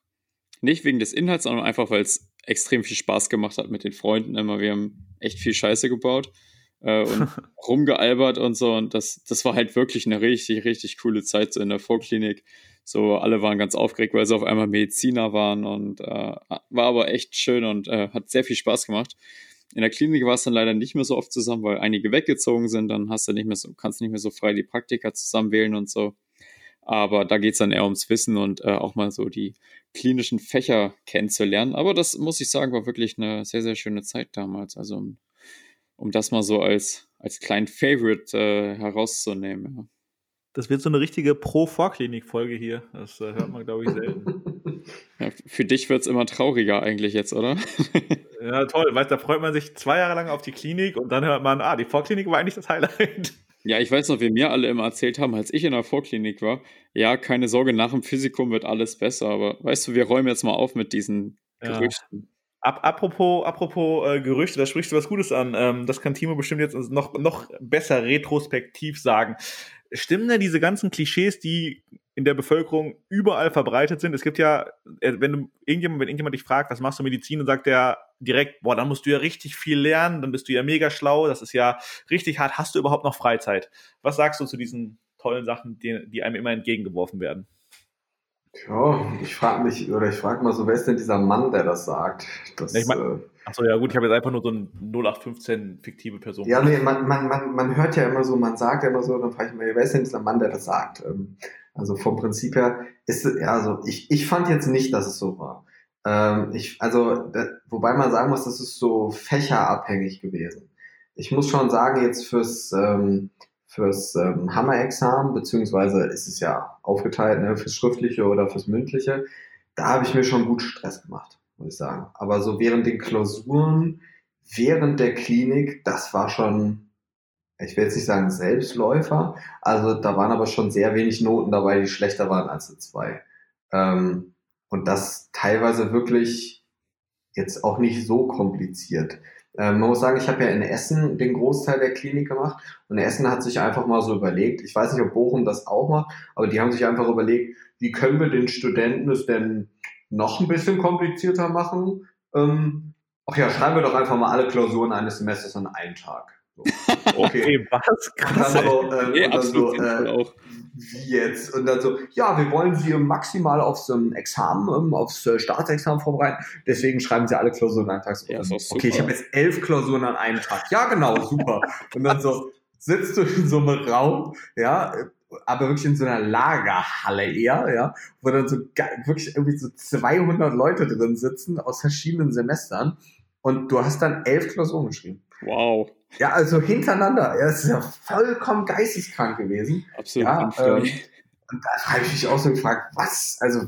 Speaker 1: nicht wegen des Inhalts, sondern einfach, weil es extrem viel Spaß gemacht hat mit den Freunden immer. Wir haben echt viel Scheiße gebaut äh, und rumgealbert und so. Und das, das war halt wirklich eine richtig, richtig coole Zeit so in der Vorklinik. So, alle waren ganz aufgeregt, weil sie auf einmal Mediziner waren und äh, war aber echt schön und äh, hat sehr viel Spaß gemacht. In der Klinik war es dann leider nicht mehr so oft zusammen, weil einige weggezogen sind. Dann hast du nicht mehr so, kannst nicht mehr so frei die Praktika zusammen wählen und so. Aber da geht es dann eher ums Wissen und äh, auch mal so die klinischen Fächer kennenzulernen. Aber das muss ich sagen, war wirklich eine sehr, sehr schöne Zeit damals. Also um, um das mal so als, als kleinen Favorite äh, herauszunehmen. Ja.
Speaker 2: Das wird so eine richtige Pro-Vorklinik-Folge hier. Das äh, hört man, glaube ich, selten.
Speaker 1: Ja, für dich wird es immer trauriger eigentlich jetzt, oder?
Speaker 2: ja, toll. Weißt, da freut man sich zwei Jahre lang auf die Klinik und dann hört man, ah, die Vorklinik war eigentlich das Highlight.
Speaker 1: Ja, ich weiß noch, wie mir alle immer erzählt haben, als ich in der Vorklinik war, ja, keine Sorge, nach dem Physikum wird alles besser, aber weißt du, wir räumen jetzt mal auf mit diesen ja. Gerüchten.
Speaker 2: Ab, apropos apropos äh, Gerüchte, da sprichst du was Gutes an. Ähm, das kann Timo bestimmt jetzt noch, noch besser retrospektiv sagen. Stimmen denn diese ganzen Klischees, die in der Bevölkerung überall verbreitet sind? Es gibt ja, äh, wenn du irgendjemand, wenn irgendjemand dich fragt, was machst du Medizin, dann sagt der direkt, boah, dann musst du ja richtig viel lernen, dann bist du ja mega schlau, das ist ja richtig hart. Hast du überhaupt noch Freizeit? Was sagst du zu diesen tollen Sachen, die, die einem immer entgegengeworfen werden?
Speaker 3: Ja, ich frage mich, oder ich frage mal so, wer ist denn dieser Mann, der das sagt? Das,
Speaker 2: ich mein, äh, Achso, ja gut, ich habe jetzt einfach nur so eine 0815 fiktive Person.
Speaker 3: Ja, nee, man, man, man, man hört ja immer so, man sagt ja immer so, dann frage ich mich, wer ist denn dieser Mann, der das sagt? Ähm, also vom Prinzip her ist ja, also ich, ich fand jetzt nicht, dass es so war. Ähm, ich, also, wobei man sagen muss, das ist so fächerabhängig gewesen. Ich muss schon sagen, jetzt fürs, ähm, fürs ähm, Hammer-Examen, beziehungsweise ist es ja aufgeteilt, ne, fürs Schriftliche oder fürs Mündliche, da habe ich mir schon gut Stress gemacht muss ich sagen. Aber so während den Klausuren, während der Klinik, das war schon, ich will jetzt nicht sagen Selbstläufer, also da waren aber schon sehr wenig Noten dabei, die schlechter waren als die zwei. Ähm, und das teilweise wirklich jetzt auch nicht so kompliziert. Ähm, man muss sagen, ich habe ja in Essen den Großteil der Klinik gemacht und Essen hat sich einfach mal so überlegt, ich weiß nicht, ob Bochum das auch macht, aber die haben sich einfach überlegt, wie können wir den Studenten es denn noch ein bisschen komplizierter machen. Ähm, ach ja, schreiben wir doch einfach mal alle Klausuren eines Semesters an einen Tag. So.
Speaker 2: Okay, was? Krass.
Speaker 3: Und dann so, äh, nee, und dann so äh, wie jetzt? Und dann so, ja, wir wollen Sie maximal aufs ähm, Examen, ähm, aufs äh, Staatsexamen vorbereiten. Deswegen schreiben Sie alle Klausuren an einen Tag. So, ja, ähm, okay, ich habe jetzt elf Klausuren an einem Tag. Ja, genau, super. und dann so, sitzt du in so einem Raum, ja, aber wirklich in so einer Lagerhalle eher, ja, wo dann so wirklich irgendwie so 200 Leute drin sitzen aus verschiedenen Semestern und du hast dann elf Klausuren geschrieben.
Speaker 1: Wow.
Speaker 3: Ja, also hintereinander. Er ist ja vollkommen geisteskrank gewesen.
Speaker 1: Absolut.
Speaker 3: Ja, ähm, und da habe ich mich auch so gefragt, was, also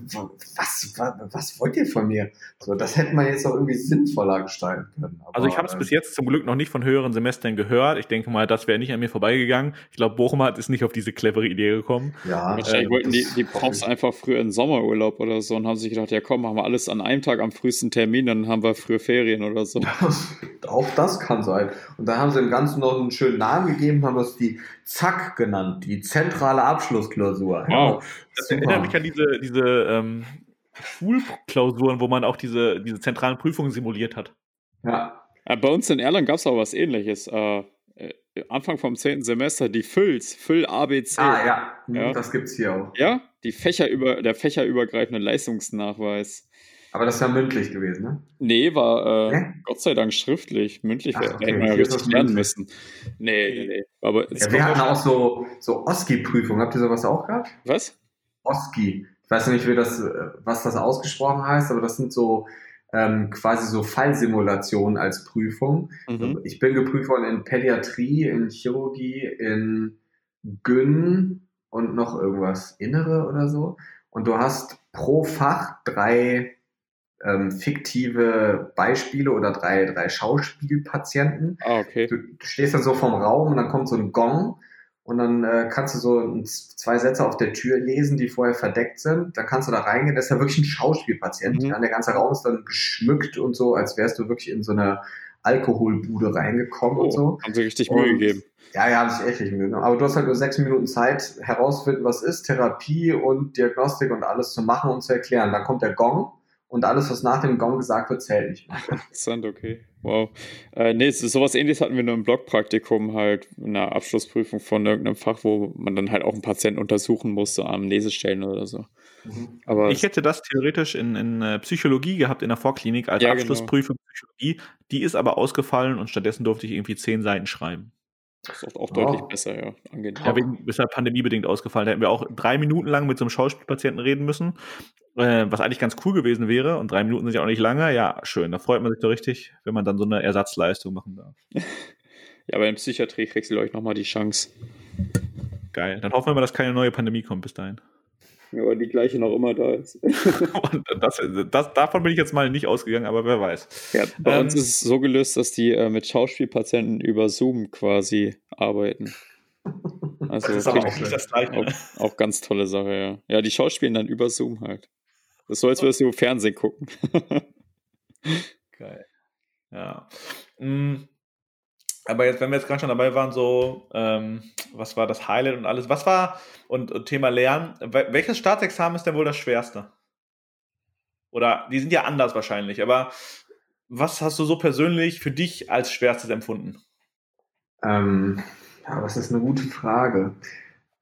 Speaker 3: was, was, was wollt ihr von mir? So, das hätte man jetzt auch irgendwie sinnvoller gestalten können.
Speaker 2: Aber, also ich habe es äh, bis jetzt zum Glück noch nicht von höheren Semestern gehört. Ich denke mal, das wäre nicht an mir vorbeigegangen. Ich glaube, Bochum hat ist nicht auf diese clevere Idee gekommen.
Speaker 1: Ja, wahrscheinlich äh, wollten die, die Profs einfach früher in Sommerurlaub oder so und haben sich gedacht, ja komm, machen wir alles an einem Tag am frühesten Termin, dann haben wir früher Ferien oder so.
Speaker 3: auch das kann sein. Und dann haben sie dem Ganzen noch einen schönen Namen gegeben, haben das die Zack genannt, die zentrale Abschlussklausur.
Speaker 2: Wow. Das Super. erinnert mich an diese, diese ähm, Schulklausuren, wo man auch diese, diese zentralen Prüfungen simuliert hat.
Speaker 1: Ja. ja bei uns in Erlangen gab es auch was ähnliches. Äh, äh, Anfang vom 10. Semester die Fülls, Füll ABC.
Speaker 3: Ah ja, ja. das es hier auch.
Speaker 1: Ja, die Fächer über, der fächerübergreifende Leistungsnachweis.
Speaker 3: Aber das ja mündlich gewesen, ne?
Speaker 1: Nee, war äh, Gott sei Dank schriftlich. Mündlich Ach, okay. hätten wir ja richtig lernen müssen. Nee, nee, nee.
Speaker 3: Aber ja, wir hatten auch so, so OSCI-Prüfungen. Habt ihr sowas auch gehabt?
Speaker 1: Was?
Speaker 3: OSCI. Ich weiß nicht, wie das, was das ausgesprochen heißt, aber das sind so ähm, quasi so Fallsimulationen als Prüfung. Mhm. Ich bin geprüft worden in Pädiatrie, in Chirurgie, in Gyn und noch irgendwas Innere oder so. Und du hast pro Fach drei ähm, fiktive Beispiele oder drei, drei Schauspielpatienten.
Speaker 1: Ah, okay.
Speaker 3: Du, du, stehst dann so vom Raum und dann kommt so ein Gong und dann äh, kannst du so ein, zwei Sätze auf der Tür lesen, die vorher verdeckt sind. Dann kannst du da reingehen. Das ist ja wirklich ein Schauspielpatient. Mhm. Ja, der ganze Raum ist dann geschmückt und so, als wärst du wirklich in so eine Alkoholbude reingekommen oh, und so.
Speaker 1: Haben sie richtig Mühe gegeben.
Speaker 3: Ja, ja, habe ich echt richtig Mühe gegeben. Aber du hast halt nur sechs Minuten Zeit, herauszufinden, was ist Therapie und Diagnostik und alles zu machen und zu erklären. Dann kommt der Gong und alles, was nach dem Gong gesagt wird, zählt nicht mehr.
Speaker 1: Interessant, okay. Wow. Äh, nee, sowas ähnliches hatten wir nur im Blogpraktikum halt, in einer Abschlussprüfung von irgendeinem Fach, wo man dann halt auch einen Patienten untersuchen musste, am Nesestellen oder so.
Speaker 2: Mhm. Aber ich hätte das theoretisch in, in äh, Psychologie gehabt, in der Vorklinik, als ja, genau. Abschlussprüfung genau. Psychologie. Die ist aber ausgefallen und stattdessen durfte ich irgendwie zehn Seiten schreiben.
Speaker 1: Das ist auch deutlich oh. besser, ja.
Speaker 2: Angenehm. Ja, wegen, ist halt pandemiebedingt ausgefallen. Da hätten wir auch drei Minuten lang mit so einem Schauspielpatienten reden müssen, äh, was eigentlich ganz cool gewesen wäre. Und drei Minuten sind ja auch nicht lange. Ja, schön. Da freut man sich doch richtig, wenn man dann so eine Ersatzleistung machen darf.
Speaker 1: ja, aber in Psychiatrie kriegst du, ich, nochmal die Chance.
Speaker 2: Geil. Dann hoffen wir mal, dass keine neue Pandemie kommt bis dahin.
Speaker 1: Ja, aber die gleiche noch immer da ist.
Speaker 2: das, das, davon bin ich jetzt mal nicht ausgegangen, aber wer weiß.
Speaker 1: Ja, bei ähm, uns ist es so gelöst, dass die äh, mit Schauspielpatienten über Zoom quasi arbeiten.
Speaker 2: Also das ist auch nicht das Gleiche.
Speaker 1: Auch, auch, ganz tolle Sache, ja. Ja, die schauspielen dann über Zoom halt. Das ist so, als würdest du Fernsehen gucken.
Speaker 2: Geil. Ja. Mhm. Aber jetzt, wenn wir jetzt gerade schon dabei waren, so, ähm, was war das Highlight und alles? Was war, und, und Thema Lernen, welches Staatsexamen ist denn wohl das schwerste? Oder, die sind ja anders wahrscheinlich, aber was hast du so persönlich für dich als schwerstes empfunden?
Speaker 3: Ähm, ja, das ist eine gute Frage.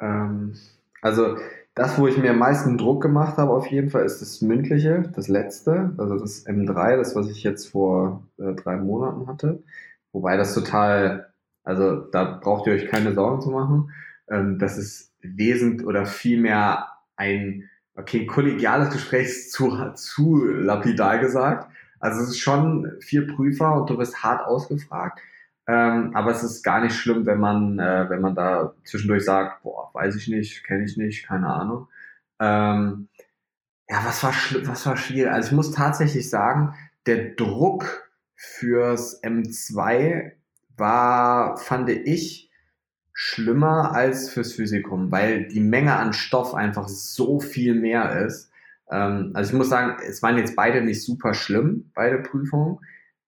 Speaker 3: Ähm, also, das, wo ich mir am meisten Druck gemacht habe, auf jeden Fall, ist das mündliche, das letzte, also das M3, das, was ich jetzt vor äh, drei Monaten hatte. Wobei das total, also da braucht ihr euch keine Sorgen zu machen. Ähm, das ist wesentlich oder vielmehr ein, okay, kollegiales Gespräch zu, zu lapidar gesagt. Also es ist schon vier Prüfer und du wirst hart ausgefragt. Ähm, aber es ist gar nicht schlimm, wenn man, äh, wenn man da zwischendurch sagt, boah, weiß ich nicht, kenne ich nicht, keine Ahnung. Ähm, ja, was war, was war schwierig? Also ich muss tatsächlich sagen, der Druck fürs M2 war, fand ich, schlimmer als fürs Physikum, weil die Menge an Stoff einfach so viel mehr ist. Ähm, also ich muss sagen, es waren jetzt beide nicht super schlimm, beide Prüfungen,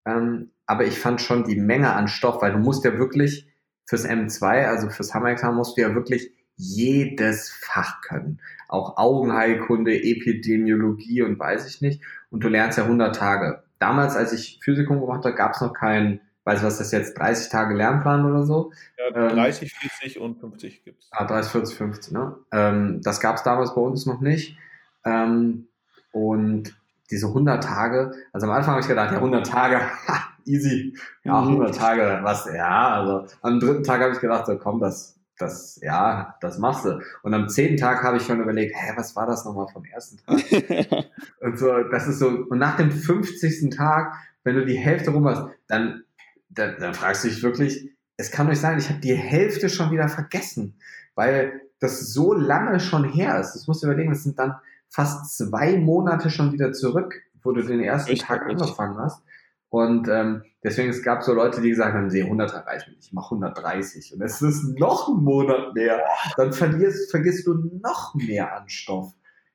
Speaker 3: ähm, aber ich fand schon die Menge an Stoff, weil du musst ja wirklich fürs M2, also fürs Hammerexamen, musst du ja wirklich jedes Fach können. Auch Augenheilkunde, Epidemiologie und weiß ich nicht. Und du lernst ja 100 Tage damals, als ich Physikum gemacht habe, gab es noch keinen, weiß was das jetzt, 30 Tage Lernplan oder so.
Speaker 2: Ja, 30, ähm, 40 und 50 gibt es.
Speaker 3: Ah, 30, 40, 50, ne? Ähm, das gab es damals bei uns noch nicht. Ähm, und diese 100 Tage, also am Anfang habe ich gedacht, ja, 100 Tage, easy. Ja, 100 mhm. Tage, was, ja, also am dritten Tag habe ich gedacht, so komm, das das, ja, das machst du. Und am zehnten Tag habe ich schon überlegt, hä, was war das nochmal vom ersten Tag? und so, das ist so, und nach dem 50. Tag, wenn du die Hälfte rum hast, dann, dann, dann fragst du dich wirklich, es kann nicht sein, ich habe die Hälfte schon wieder vergessen, weil das so lange schon her ist. Das musst du überlegen, das sind dann fast zwei Monate schon wieder zurück, wo du den ersten Tag angefangen hast. Und ähm, deswegen, es gab so Leute, die gesagt haben, nee, 100 reicht mir nicht, ich mache 130. Und es ist noch ein Monat mehr. Dann verlierst, vergisst du noch mehr an Stoff.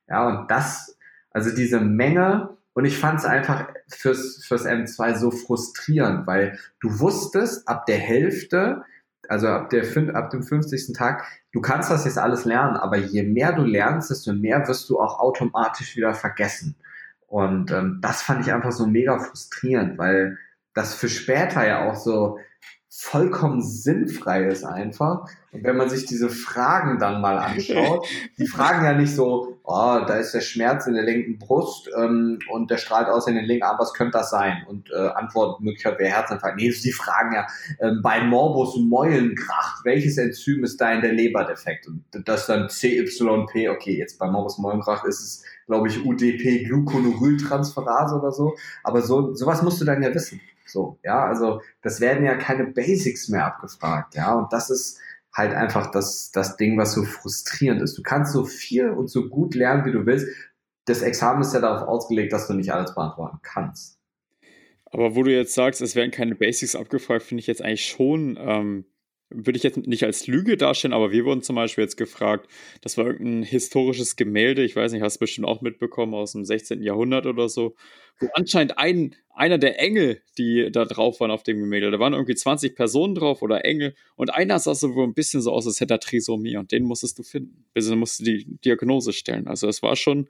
Speaker 3: Ja, und das, also diese Menge, und ich fand es einfach fürs, fürs M2 so frustrierend, weil du wusstest, ab der Hälfte, also ab, der, ab dem 50. Tag, du kannst das jetzt alles lernen, aber je mehr du lernst, desto mehr wirst du auch automatisch wieder vergessen. Und ähm, das fand ich einfach so mega frustrierend, weil das für später ja auch so vollkommen sinnfrei ist einfach. Und wenn man sich diese Fragen dann mal anschaut, die fragen ja nicht so, oh, da ist der Schmerz in der linken Brust ähm, und der strahlt aus in den linken Arm, was könnte das sein? Und äh, Antwortmöglichkeit wäre Herzinfarkt. Nee, die fragen ja, ähm, bei Morbus Meulengracht, welches Enzym ist da in der Leber defekt? Und das dann CYP, okay, jetzt bei Morbus Meulengracht ist es, glaube ich, UDP-Gluconolyltransferase oder so. Aber so sowas musst du dann ja wissen. So, ja, also das werden ja keine Basics mehr abgefragt, ja, und das ist halt einfach das, das Ding, was so frustrierend ist. Du kannst so viel und so gut lernen, wie du willst. Das Examen ist ja darauf ausgelegt, dass du nicht alles beantworten kannst.
Speaker 1: Aber wo du jetzt sagst, es werden keine Basics abgefragt, finde ich jetzt eigentlich schon ähm, würde ich jetzt nicht als Lüge darstellen, aber wir wurden zum Beispiel jetzt gefragt, das war irgendein historisches Gemälde, ich weiß nicht, hast du bestimmt auch mitbekommen, aus dem 16. Jahrhundert oder so, wo anscheinend ein, einer der Engel, die da drauf waren auf dem Gemälde, da waren irgendwie 20 Personen drauf oder Engel und einer sah so ein bisschen so aus, als hätte er Trisomie und den musstest du finden. Also musst du die Diagnose stellen. Also es war schon,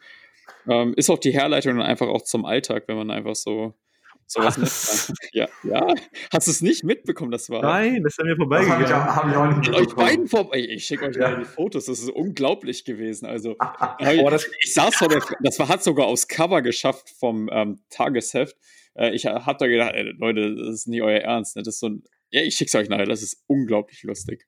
Speaker 1: ähm, ist auch die Herleitung dann einfach auch zum Alltag, wenn man einfach so Sowas Was? Ja, ja. Hast du es nicht mitbekommen? Das war.
Speaker 2: Nein, das ist an mir vorbeigegangen.
Speaker 3: Habe ich, hab ich, auch nicht
Speaker 1: mitbekommen. Euch beiden vorbei. Ich schicke euch ja. mal die Fotos. Das ist unglaublich gewesen. Also, oh, das, ich saß vor der. Das war, hat sogar aufs Cover geschafft vom ähm, Tagesheft. Äh, ich habe da gedacht, ey, Leute, das ist nicht euer Ernst. Ne? Das ist so ein. Ja, ich schick's euch nachher. Das ist unglaublich lustig.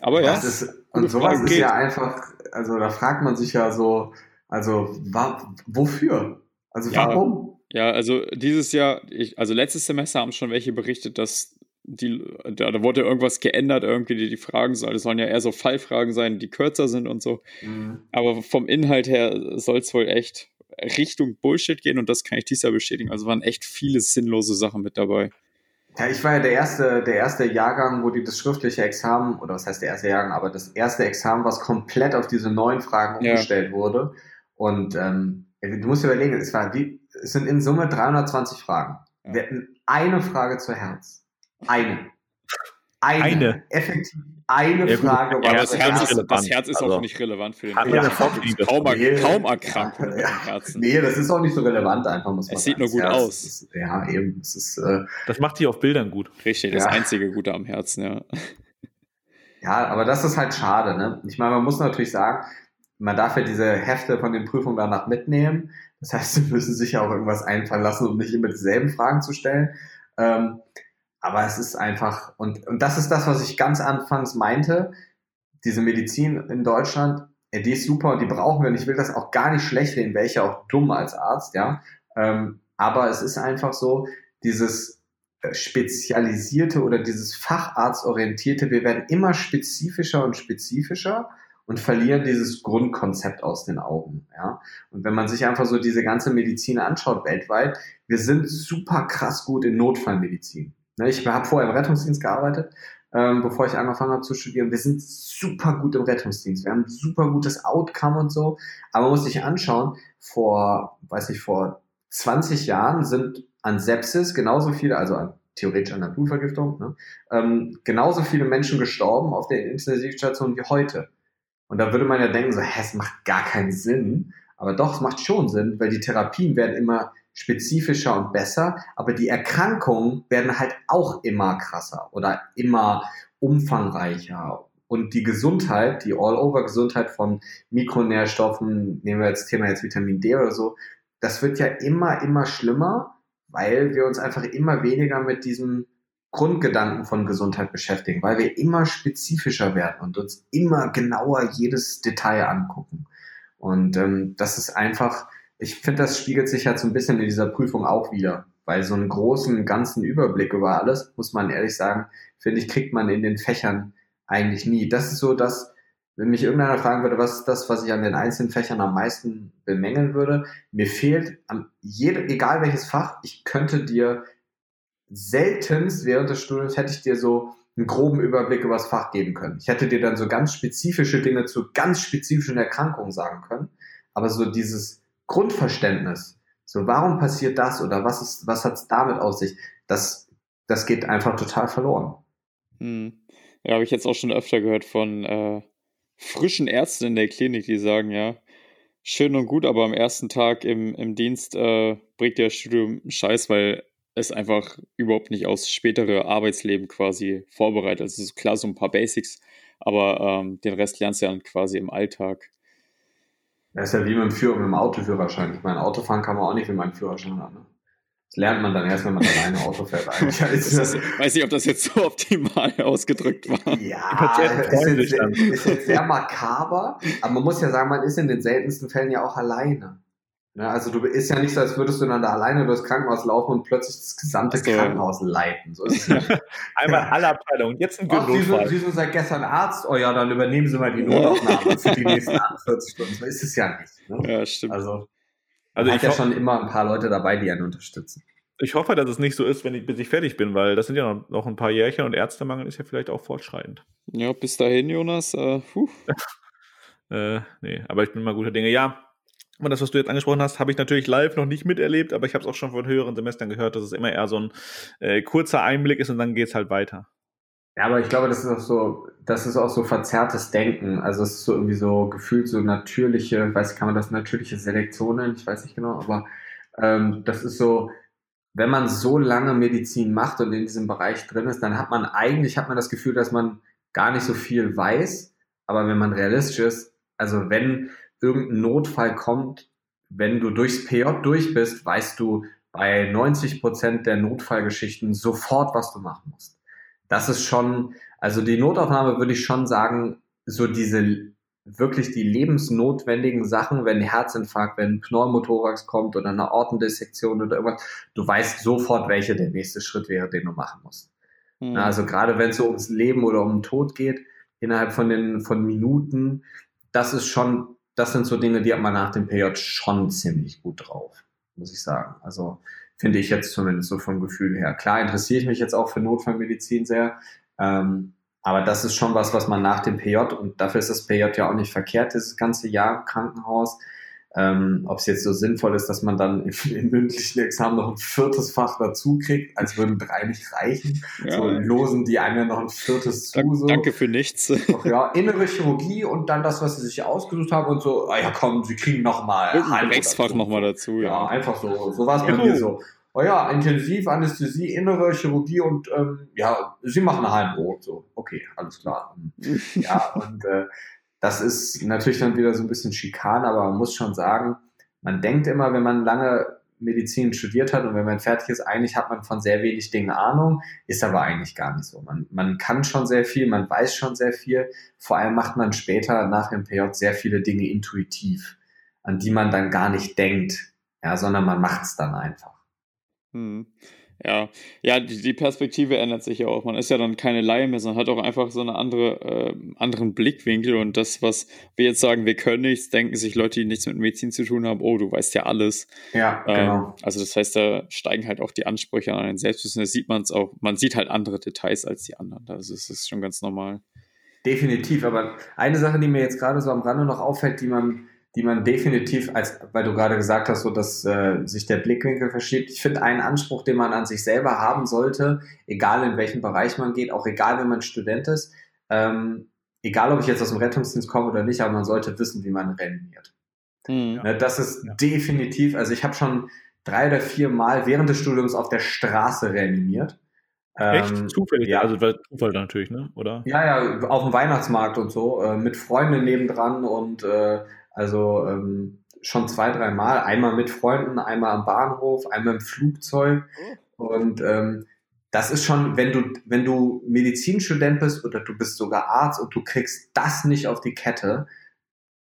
Speaker 1: Aber ja.
Speaker 3: Ist, und sowas ist ja einfach. Also, da fragt man sich ja so. Also, wa, wofür? Also, ja. warum?
Speaker 1: Ja, also dieses Jahr, ich, also letztes Semester haben schon welche berichtet, dass die, da, da wurde irgendwas geändert, irgendwie die, die Fragen sollen. Das sollen ja eher so Fallfragen sein, die kürzer sind und so. Mhm. Aber vom Inhalt her soll es wohl echt Richtung Bullshit gehen und das kann ich dieses Jahr bestätigen. Also waren echt viele sinnlose Sachen mit dabei.
Speaker 3: Ja, ich war ja der erste, der erste Jahrgang, wo die das schriftliche Examen, oder was heißt der erste Jahrgang, aber das erste Examen, was komplett auf diese neuen Fragen umgestellt ja. wurde. Und ähm, du musst dir überlegen, es war wie, es sind in Summe 320 Fragen. Ja. Wir hatten eine Frage zu Herz. Eine. Eine. eine. Effektiv eine ja, Frage.
Speaker 1: Ja, das, Herz ist, das Herz ist also, auch nicht relevant für den ja, kaum, nee, kaum Erkrankungen ja, im Herzen.
Speaker 3: Nee, das ist auch nicht so relevant, einfach
Speaker 1: muss man Es sieht nur gut Herz aus.
Speaker 3: Ist, ja, eben. Es ist, äh,
Speaker 2: das macht die auf Bildern gut.
Speaker 1: Richtig, das einzige Gute am Herzen, ja.
Speaker 3: Ja, aber das ist halt schade. Ne? Ich meine, man muss natürlich sagen, man darf ja diese Hefte von den Prüfungen danach mitnehmen. Das heißt, sie müssen sich ja auch irgendwas einfallen lassen, um nicht immer dieselben Fragen zu stellen. Ähm, aber es ist einfach, und, und das ist das, was ich ganz anfangs meinte, diese Medizin in Deutschland, ja, die ist super und die brauchen wir und ich will das auch gar nicht schlecht reden, wäre ich ja auch dumm als Arzt, ja. Ähm, aber es ist einfach so, dieses äh, spezialisierte oder dieses facharztorientierte, wir werden immer spezifischer und spezifischer und verlieren dieses Grundkonzept aus den Augen. Ja? Und wenn man sich einfach so diese ganze Medizin anschaut weltweit, wir sind super krass gut in Notfallmedizin. Ne, ich habe vorher im Rettungsdienst gearbeitet, ähm, bevor ich angefangen habe zu studieren. Wir sind super gut im Rettungsdienst. Wir haben ein super gutes Outcome und so. Aber man muss sich anschauen, vor, weiß ich, vor 20 Jahren sind an Sepsis genauso viele, also an theoretisch an der Blutvergiftung, ne, ähm, genauso viele Menschen gestorben auf der Intensivstation wie heute. Und da würde man ja denken, so, hä, es macht gar keinen Sinn. Aber doch, es macht schon Sinn, weil die Therapien werden immer spezifischer und besser, aber die Erkrankungen werden halt auch immer krasser oder immer umfangreicher. Und die Gesundheit, die All-Over-Gesundheit von Mikronährstoffen, nehmen wir jetzt Thema jetzt Vitamin D oder so, das wird ja immer, immer schlimmer, weil wir uns einfach immer weniger mit diesem Grundgedanken von Gesundheit beschäftigen, weil wir immer spezifischer werden und uns immer genauer jedes Detail angucken. Und ähm, das ist einfach, ich finde, das spiegelt sich halt so ein bisschen in dieser Prüfung auch wieder, weil so einen großen, ganzen Überblick über alles, muss man ehrlich sagen, finde ich, kriegt man in den Fächern eigentlich nie. Das ist so das, wenn mich irgendeiner fragen würde, was ist das, was ich an den einzelnen Fächern am meisten bemängeln würde, mir fehlt am jede, egal welches Fach, ich könnte dir seltenst während des Studiums hätte ich dir so einen groben Überblick über das Fach geben können. Ich hätte dir dann so ganz spezifische Dinge zu ganz spezifischen Erkrankungen sagen können. Aber so dieses Grundverständnis, so warum passiert das oder was ist, was hat es damit auf sich, das, das geht einfach total verloren.
Speaker 1: Hm. Ja, habe ich jetzt auch schon öfter gehört von äh, frischen Ärzten in der Klinik, die sagen, ja, schön und gut, aber am ersten Tag im, im Dienst äh, bringt der Studium Scheiß, weil ist einfach überhaupt nicht aufs spätere Arbeitsleben quasi vorbereitet. Also es ist klar so ein paar Basics, aber ähm, den Rest lernst du dann quasi im Alltag.
Speaker 3: Das ist ja wie mit dem, Führer, mit dem Autoführerschein. Ich meine, Autofahren kann man auch nicht, wenn man einen Führerschein hat. Ne? Das lernt man dann erst, wenn man alleine Auto fährt. Eigentlich.
Speaker 1: ist, weiß nicht, ob das jetzt so optimal ausgedrückt war.
Speaker 3: Ja, ist jetzt, ist jetzt sehr makaber, aber man muss ja sagen, man ist in den seltensten Fällen ja auch alleine. Ja, also du ist ja nicht so, als würdest du dann da alleine durchs Krankenhaus laufen und plötzlich das gesamte so. Krankenhaus leiten. So ist
Speaker 2: es Einmal alle Abteilungen. Jetzt ein
Speaker 3: Ach, Sie sind, Sie sind seit gestern Arzt. Oh ja, dann übernehmen Sie mal die Notaufnahme für die nächsten 48 Stunden. So ist es ja nicht. Ne?
Speaker 1: Ja, stimmt.
Speaker 3: Also, also ich hat ja schon immer ein paar Leute dabei, die einen unterstützen.
Speaker 2: Ich hoffe, dass es nicht so ist, wenn ich, bis ich fertig bin, weil das sind ja noch ein paar Jährchen und Ärztemangel ist ja vielleicht auch fortschreitend.
Speaker 1: Ja, bis dahin, Jonas. Äh,
Speaker 2: äh, nee, aber ich bin mal guter Dinge. Ja, und das, was du jetzt angesprochen hast, habe ich natürlich live noch nicht miterlebt, aber ich habe es auch schon von höheren Semestern gehört, dass es immer eher so ein äh, kurzer Einblick ist und dann geht es halt weiter.
Speaker 3: Ja, aber ich glaube, das ist auch so, das ist auch so verzerrtes Denken. Also es ist so irgendwie so gefühlt so natürliche, ich weiß kann man das natürliche Selektion nennen, ich weiß nicht genau, aber ähm, das ist so, wenn man so lange Medizin macht und in diesem Bereich drin ist, dann hat man eigentlich hat man das Gefühl, dass man gar nicht so viel weiß. Aber wenn man realistisch ist, also wenn irgendein Notfall kommt, wenn du durchs PJ durch bist, weißt du bei 90 Prozent der Notfallgeschichten sofort, was du machen musst. Das ist schon, also die Notaufnahme würde ich schon sagen, so diese wirklich die lebensnotwendigen Sachen, wenn Herzinfarkt, wenn ein Pneumothorax kommt oder eine Ortendissektion oder irgendwas, du weißt sofort, welcher der nächste Schritt wäre, den du machen musst. Mhm. Also gerade wenn es so ums Leben oder um den Tod geht, innerhalb von den von Minuten, das ist schon das sind so Dinge, die hat man nach dem PJ schon ziemlich gut drauf, muss ich sagen. Also finde ich jetzt zumindest so vom Gefühl her. Klar interessiere ich mich jetzt auch für Notfallmedizin sehr, ähm, aber das ist schon was, was man nach dem PJ, und dafür ist das PJ ja auch nicht verkehrt, das ganze Jahr im Krankenhaus, ähm, Ob es jetzt so sinnvoll ist, dass man dann im, im, mündlichen Examen noch ein viertes Fach dazu kriegt, als würden drei nicht reichen. Ja. So losen die einem ja noch ein viertes
Speaker 1: zu.
Speaker 3: So.
Speaker 1: Danke für nichts.
Speaker 3: Ach ja, innere Chirurgie und dann das, was sie sich ausgesucht haben und so, ah ja komm, sie kriegen nochmal
Speaker 1: ein Rechtsfach nochmal dazu.
Speaker 3: Ja. ja, einfach so. So war es bei mir so. Oh ja, Intensiv, Anästhesie, innere Chirurgie und ähm, ja, sie machen eine HNO. So, okay, alles klar. ja, und äh, das ist natürlich dann wieder so ein bisschen Schikan, aber man muss schon sagen, man denkt immer, wenn man lange Medizin studiert hat und wenn man fertig ist, eigentlich hat man von sehr wenig Dingen Ahnung, ist aber eigentlich gar nicht so. Man, man kann schon sehr viel, man weiß schon sehr viel, vor allem macht man später nach dem PJ sehr viele Dinge intuitiv, an die man dann gar nicht denkt, ja, sondern man macht es dann einfach.
Speaker 1: Hm. Ja, ja, die, die, Perspektive ändert sich ja auch. Man ist ja dann keine Laie mehr, sondern hat auch einfach so einen andere, äh, anderen Blickwinkel. Und das, was wir jetzt sagen, wir können nichts, denken sich Leute, die nichts mit Medizin zu tun haben, oh, du weißt ja alles.
Speaker 3: Ja, ähm, genau.
Speaker 1: Also das heißt, da steigen halt auch die Ansprüche an ein Selbstwissen. Da sieht man es auch, man sieht halt andere Details als die anderen. Also das ist schon ganz normal.
Speaker 3: Definitiv, aber eine Sache, die mir jetzt gerade so am Rande noch auffällt, die man die man definitiv, als, weil du gerade gesagt hast, so dass äh, sich der Blickwinkel verschiebt. Ich finde einen Anspruch, den man an sich selber haben sollte, egal in welchem Bereich man geht, auch egal, wenn man Student ist, ähm, egal ob ich jetzt aus dem Rettungsdienst komme oder nicht, aber man sollte wissen, wie man reanimiert. Mhm. Ne, das ist ja. definitiv, also ich habe schon drei oder vier Mal während des Studiums auf der Straße reanimiert.
Speaker 2: Echt? Ähm, Zufällig? Ja. Also Zufall natürlich, ne? Oder?
Speaker 3: Ja, ja, auf dem Weihnachtsmarkt und so, äh, mit Freunden nebendran und äh, also ähm, schon zwei, drei Mal. Einmal mit Freunden, einmal am Bahnhof, einmal im Flugzeug. Und ähm, das ist schon, wenn du, wenn du Medizinstudent bist oder du bist sogar Arzt und du kriegst das nicht auf die Kette,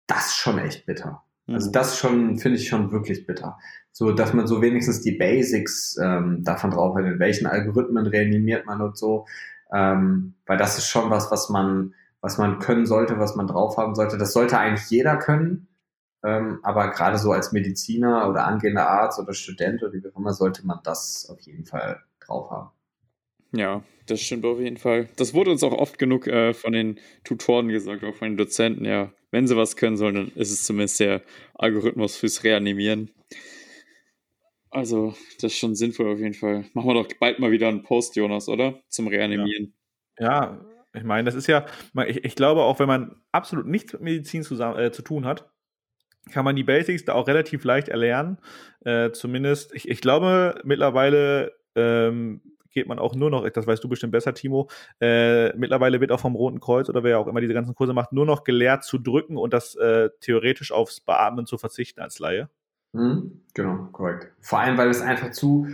Speaker 3: das ist schon echt bitter. Also mhm. das schon, finde ich schon wirklich bitter. So, dass man so wenigstens die Basics ähm, davon drauf hat, in welchen Algorithmen reanimiert man und so. Ähm, weil das ist schon was, was man, was man können sollte, was man drauf haben sollte. Das sollte eigentlich jeder können. Ähm, aber gerade so als Mediziner oder angehender Arzt oder Student oder wie auch immer sollte man das auf jeden Fall drauf haben.
Speaker 1: Ja, das stimmt auf jeden Fall. Das wurde uns auch oft genug äh, von den Tutoren gesagt, auch von den Dozenten. Ja, wenn sie was können sollen, dann ist es zumindest der Algorithmus fürs Reanimieren. Also, das ist schon sinnvoll auf jeden Fall. Machen wir doch bald mal wieder einen Post, Jonas, oder? Zum Reanimieren.
Speaker 2: Ja, ja ich meine, das ist ja, ich, ich, glaube auch, wenn man absolut nichts mit Medizin zusammen, äh, zu tun hat, kann man die Basics da auch relativ leicht erlernen. Äh, zumindest, ich, ich glaube mittlerweile ähm, geht man auch nur noch, das weißt du bestimmt besser, Timo, äh, mittlerweile wird auch vom Roten Kreuz oder wer auch immer diese ganzen Kurse macht, nur noch gelehrt zu drücken und das äh, theoretisch aufs Beatmen zu verzichten als Laie.
Speaker 3: Mhm, genau, korrekt. Vor allem, weil es einfach zu,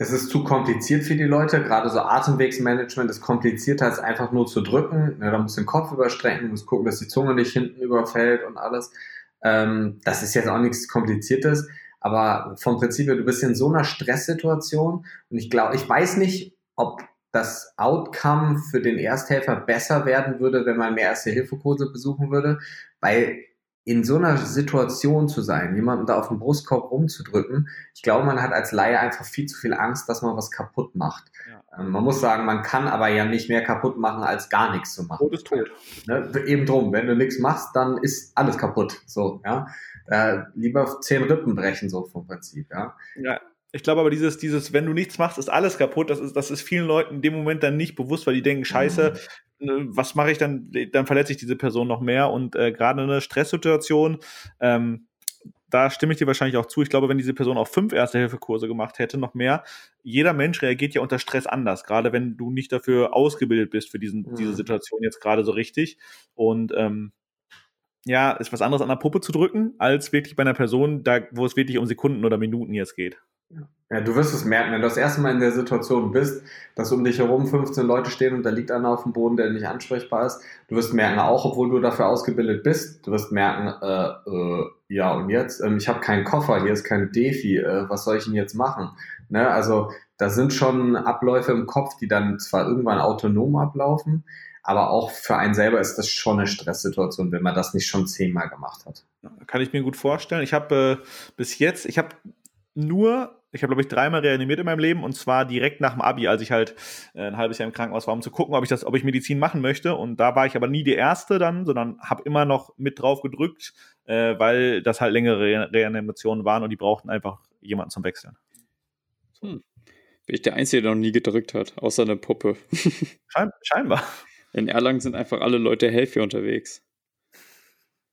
Speaker 3: es ist zu kompliziert für die Leute. Gerade so Atemwegsmanagement ist komplizierter als einfach nur zu drücken. Ja, da musst du den Kopf überstrecken, musst gucken, dass die Zunge nicht hinten überfällt und alles. Ähm, das ist jetzt auch nichts Kompliziertes. Aber vom Prinzip her, du bist in so einer Stresssituation und ich glaube, ich weiß nicht, ob das Outcome für den Ersthelfer besser werden würde, wenn man mehr Erste-Hilfe-Kurse besuchen würde, weil in so einer Situation zu sein, jemanden da auf den Brustkorb rumzudrücken, ich glaube, man hat als Laie einfach viel zu viel Angst, dass man was kaputt macht. Ja. Ähm, man muss sagen, man kann aber ja nicht mehr kaputt machen, als gar nichts zu machen.
Speaker 2: Tod ist tot.
Speaker 3: Ne? Eben drum, wenn du nichts machst, dann ist alles kaputt. So, ja. Äh, lieber zehn Rippen brechen, so vom Prinzip, ja.
Speaker 2: Ja, ich glaube aber dieses, dieses, wenn du nichts machst, ist alles kaputt. Das ist, das ist vielen Leuten in dem Moment dann nicht bewusst, weil die denken, scheiße, mhm. Ne, was mache ich dann? Dann verletze ich diese Person noch mehr. Und äh, gerade eine Stresssituation, ähm, da stimme ich dir wahrscheinlich auch zu. Ich glaube, wenn diese Person auch fünf Erste-Hilfe-Kurse gemacht hätte, noch mehr, jeder Mensch reagiert ja unter Stress anders, gerade wenn du nicht dafür ausgebildet bist für diesen, mhm. diese Situation jetzt gerade so richtig. Und ähm, ja, ist was anderes an der Puppe zu drücken, als wirklich bei einer Person, da, wo es wirklich um Sekunden oder Minuten jetzt geht.
Speaker 3: Ja, du wirst es merken, wenn du das erste Mal in der Situation bist, dass um dich herum 15 Leute stehen und da liegt einer auf dem Boden, der nicht ansprechbar ist. Du wirst merken, auch obwohl du dafür ausgebildet bist, du wirst merken, äh, äh, ja und jetzt, ähm, ich habe keinen Koffer, hier ist kein Defi, äh, was soll ich denn jetzt machen? Ne? Also da sind schon Abläufe im Kopf, die dann zwar irgendwann autonom ablaufen, aber auch für einen selber ist das schon eine Stresssituation, wenn man das nicht schon zehnmal gemacht hat.
Speaker 2: Kann ich mir gut vorstellen. Ich habe äh, bis jetzt, ich habe nur ich habe, glaube ich, dreimal reanimiert in meinem Leben und zwar direkt nach dem Abi, als ich halt äh, ein halbes Jahr im Krankenhaus war, um zu gucken, ob ich das, ob ich Medizin machen möchte. Und da war ich aber nie die Erste dann, sondern habe immer noch mit drauf gedrückt, äh, weil das halt längere Re Reanimationen waren und die brauchten einfach jemanden zum Wechseln.
Speaker 1: Hm. Bin ich der Einzige, der noch nie gedrückt hat, außer eine Puppe.
Speaker 2: Schein scheinbar.
Speaker 1: In Erlangen sind einfach alle Leute Helfer unterwegs.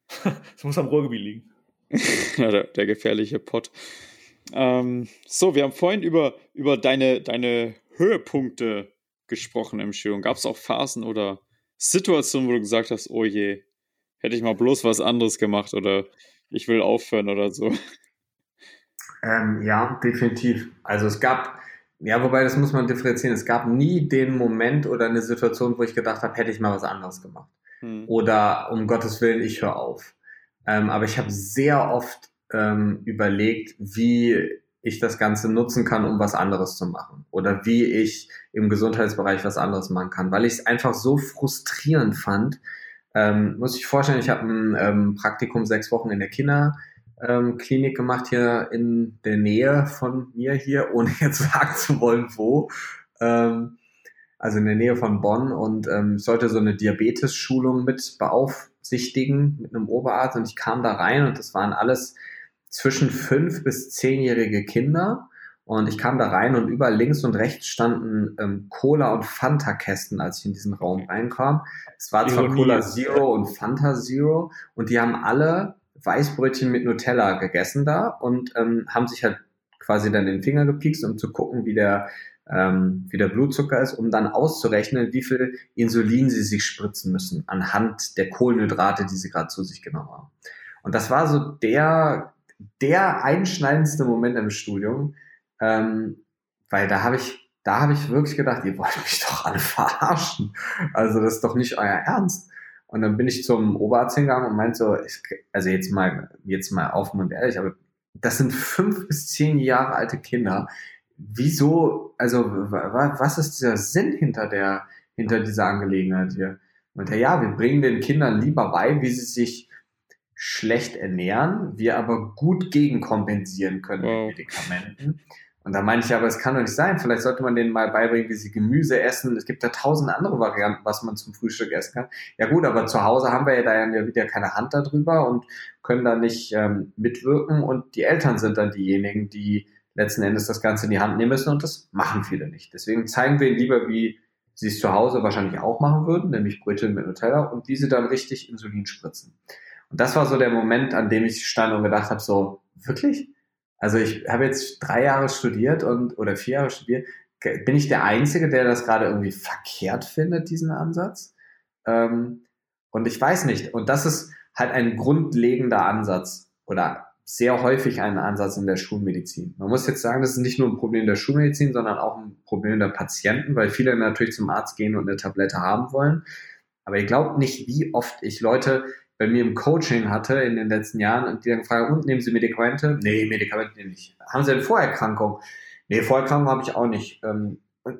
Speaker 2: das muss am Ruhrgebiet liegen.
Speaker 1: ja, der, der gefährliche Pott. Ähm, so, wir haben vorhin über, über deine, deine Höhepunkte gesprochen im Studium. Gab es auch Phasen oder Situationen, wo du gesagt hast, oh je, hätte ich mal bloß was anderes gemacht oder ich will aufhören oder so?
Speaker 3: Ähm, ja, definitiv. Also es gab, ja, wobei das muss man differenzieren. Es gab nie den Moment oder eine Situation, wo ich gedacht habe, hätte ich mal was anderes gemacht. Hm. Oder um Gottes Willen, ich höre auf. Ähm, aber ich habe sehr oft ähm, überlegt, wie ich das Ganze nutzen kann, um was anderes zu machen. Oder wie ich im Gesundheitsbereich was anderes machen kann. Weil ich es einfach so frustrierend fand. Ähm, muss ich vorstellen, ich habe ein ähm, Praktikum sechs Wochen in der Kinderklinik ähm, gemacht, hier in der Nähe von mir hier, ohne jetzt sagen zu wollen, wo. Ähm, also in der Nähe von Bonn und ähm, sollte so eine Diabetes-Schulung mit beaufsichtigen mit einem Oberarzt und ich kam da rein und das waren alles zwischen fünf bis zehnjährige Kinder. Und ich kam da rein und überall links und rechts standen ähm, Cola und Fanta-Kästen, als ich in diesen Raum reinkam. Es war zwar Cola Zero und Fanta Zero und die haben alle Weißbrötchen mit Nutella gegessen da und ähm, haben sich halt quasi dann den Finger gepiekst, um zu gucken, wie der, ähm, wie der Blutzucker ist, um dann auszurechnen, wie viel Insulin sie sich spritzen müssen anhand der Kohlenhydrate, die sie gerade zu sich genommen haben. Und das war so der der einschneidendste Moment im Studium, ähm, weil da habe ich, da habe ich wirklich gedacht, ihr wollt mich doch alle verarschen. Also das ist doch nicht euer Ernst. Und dann bin ich zum Oberarzt hingegangen und meinte so, ich, also jetzt mal, jetzt mal offen und ehrlich, aber das sind fünf bis zehn Jahre alte Kinder. Wieso, also was ist dieser Sinn hinter der, hinter dieser Angelegenheit hier? Und ja, wir bringen den Kindern lieber bei, wie sie sich schlecht ernähren, wir aber gut gegenkompensieren können mit Medikamenten. Und da meine ich aber, es kann doch nicht sein. Vielleicht sollte man denen mal beibringen, wie sie Gemüse essen. Es gibt da tausend andere Varianten, was man zum Frühstück essen kann. Ja gut, aber zu Hause haben wir ja da ja wieder keine Hand darüber und können da nicht ähm, mitwirken. Und die Eltern sind dann diejenigen, die letzten Endes das Ganze in die Hand nehmen müssen. Und das machen viele nicht. Deswegen zeigen wir ihnen lieber, wie sie es zu Hause wahrscheinlich auch machen würden, nämlich Brötchen mit Nutella und diese dann richtig Insulin spritzen. Und das war so der Moment, an dem ich stand und gedacht habe, so, wirklich? Also ich habe jetzt drei Jahre studiert und oder vier Jahre studiert. bin ich der Einzige, der das gerade irgendwie verkehrt findet, diesen Ansatz? Ähm, und ich weiß nicht. Und das ist halt ein grundlegender Ansatz oder sehr häufig ein Ansatz in der Schulmedizin. Man muss jetzt sagen, das ist nicht nur ein Problem der Schulmedizin, sondern auch ein Problem der Patienten, weil viele natürlich zum Arzt gehen und eine Tablette haben wollen. Aber ihr glaubt nicht, wie oft ich Leute bei mir im Coaching hatte in den letzten Jahren und die dann fragen, und nehmen Sie Medikamente? Nee, Medikamente nicht. Haben Sie eine Vorerkrankung? Nee, Vorerkrankung habe ich auch nicht. Ähm,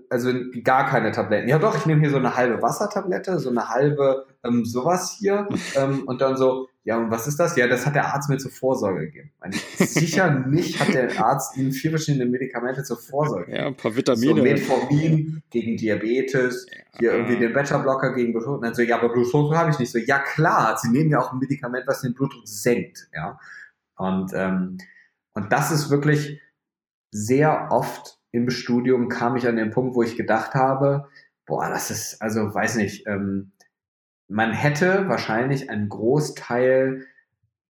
Speaker 3: also gar keine Tabletten. Ja doch, ich nehme hier so eine halbe Wassertablette, so eine halbe ähm, sowas hier ähm, und dann so, ja und was ist das? Ja, das hat der Arzt mir zur Vorsorge gegeben. Meine, sicher nicht hat der Arzt Ihnen vier verschiedene Medikamente zur Vorsorge gegeben.
Speaker 1: Ja, ein paar Vitamine.
Speaker 3: So Metformin gegen Diabetes, ja. hier irgendwie den Beta-Blocker gegen Bluthochdruck. Und dann so, ja, aber Bluthochdruck habe ich nicht. So, ja klar, Sie nehmen ja auch ein Medikament, was den Blutdruck senkt. Ja, und, ähm, und das ist wirklich sehr oft im Studium kam ich an den Punkt, wo ich gedacht habe, boah, das ist, also weiß nicht, ähm, man hätte wahrscheinlich einen Großteil,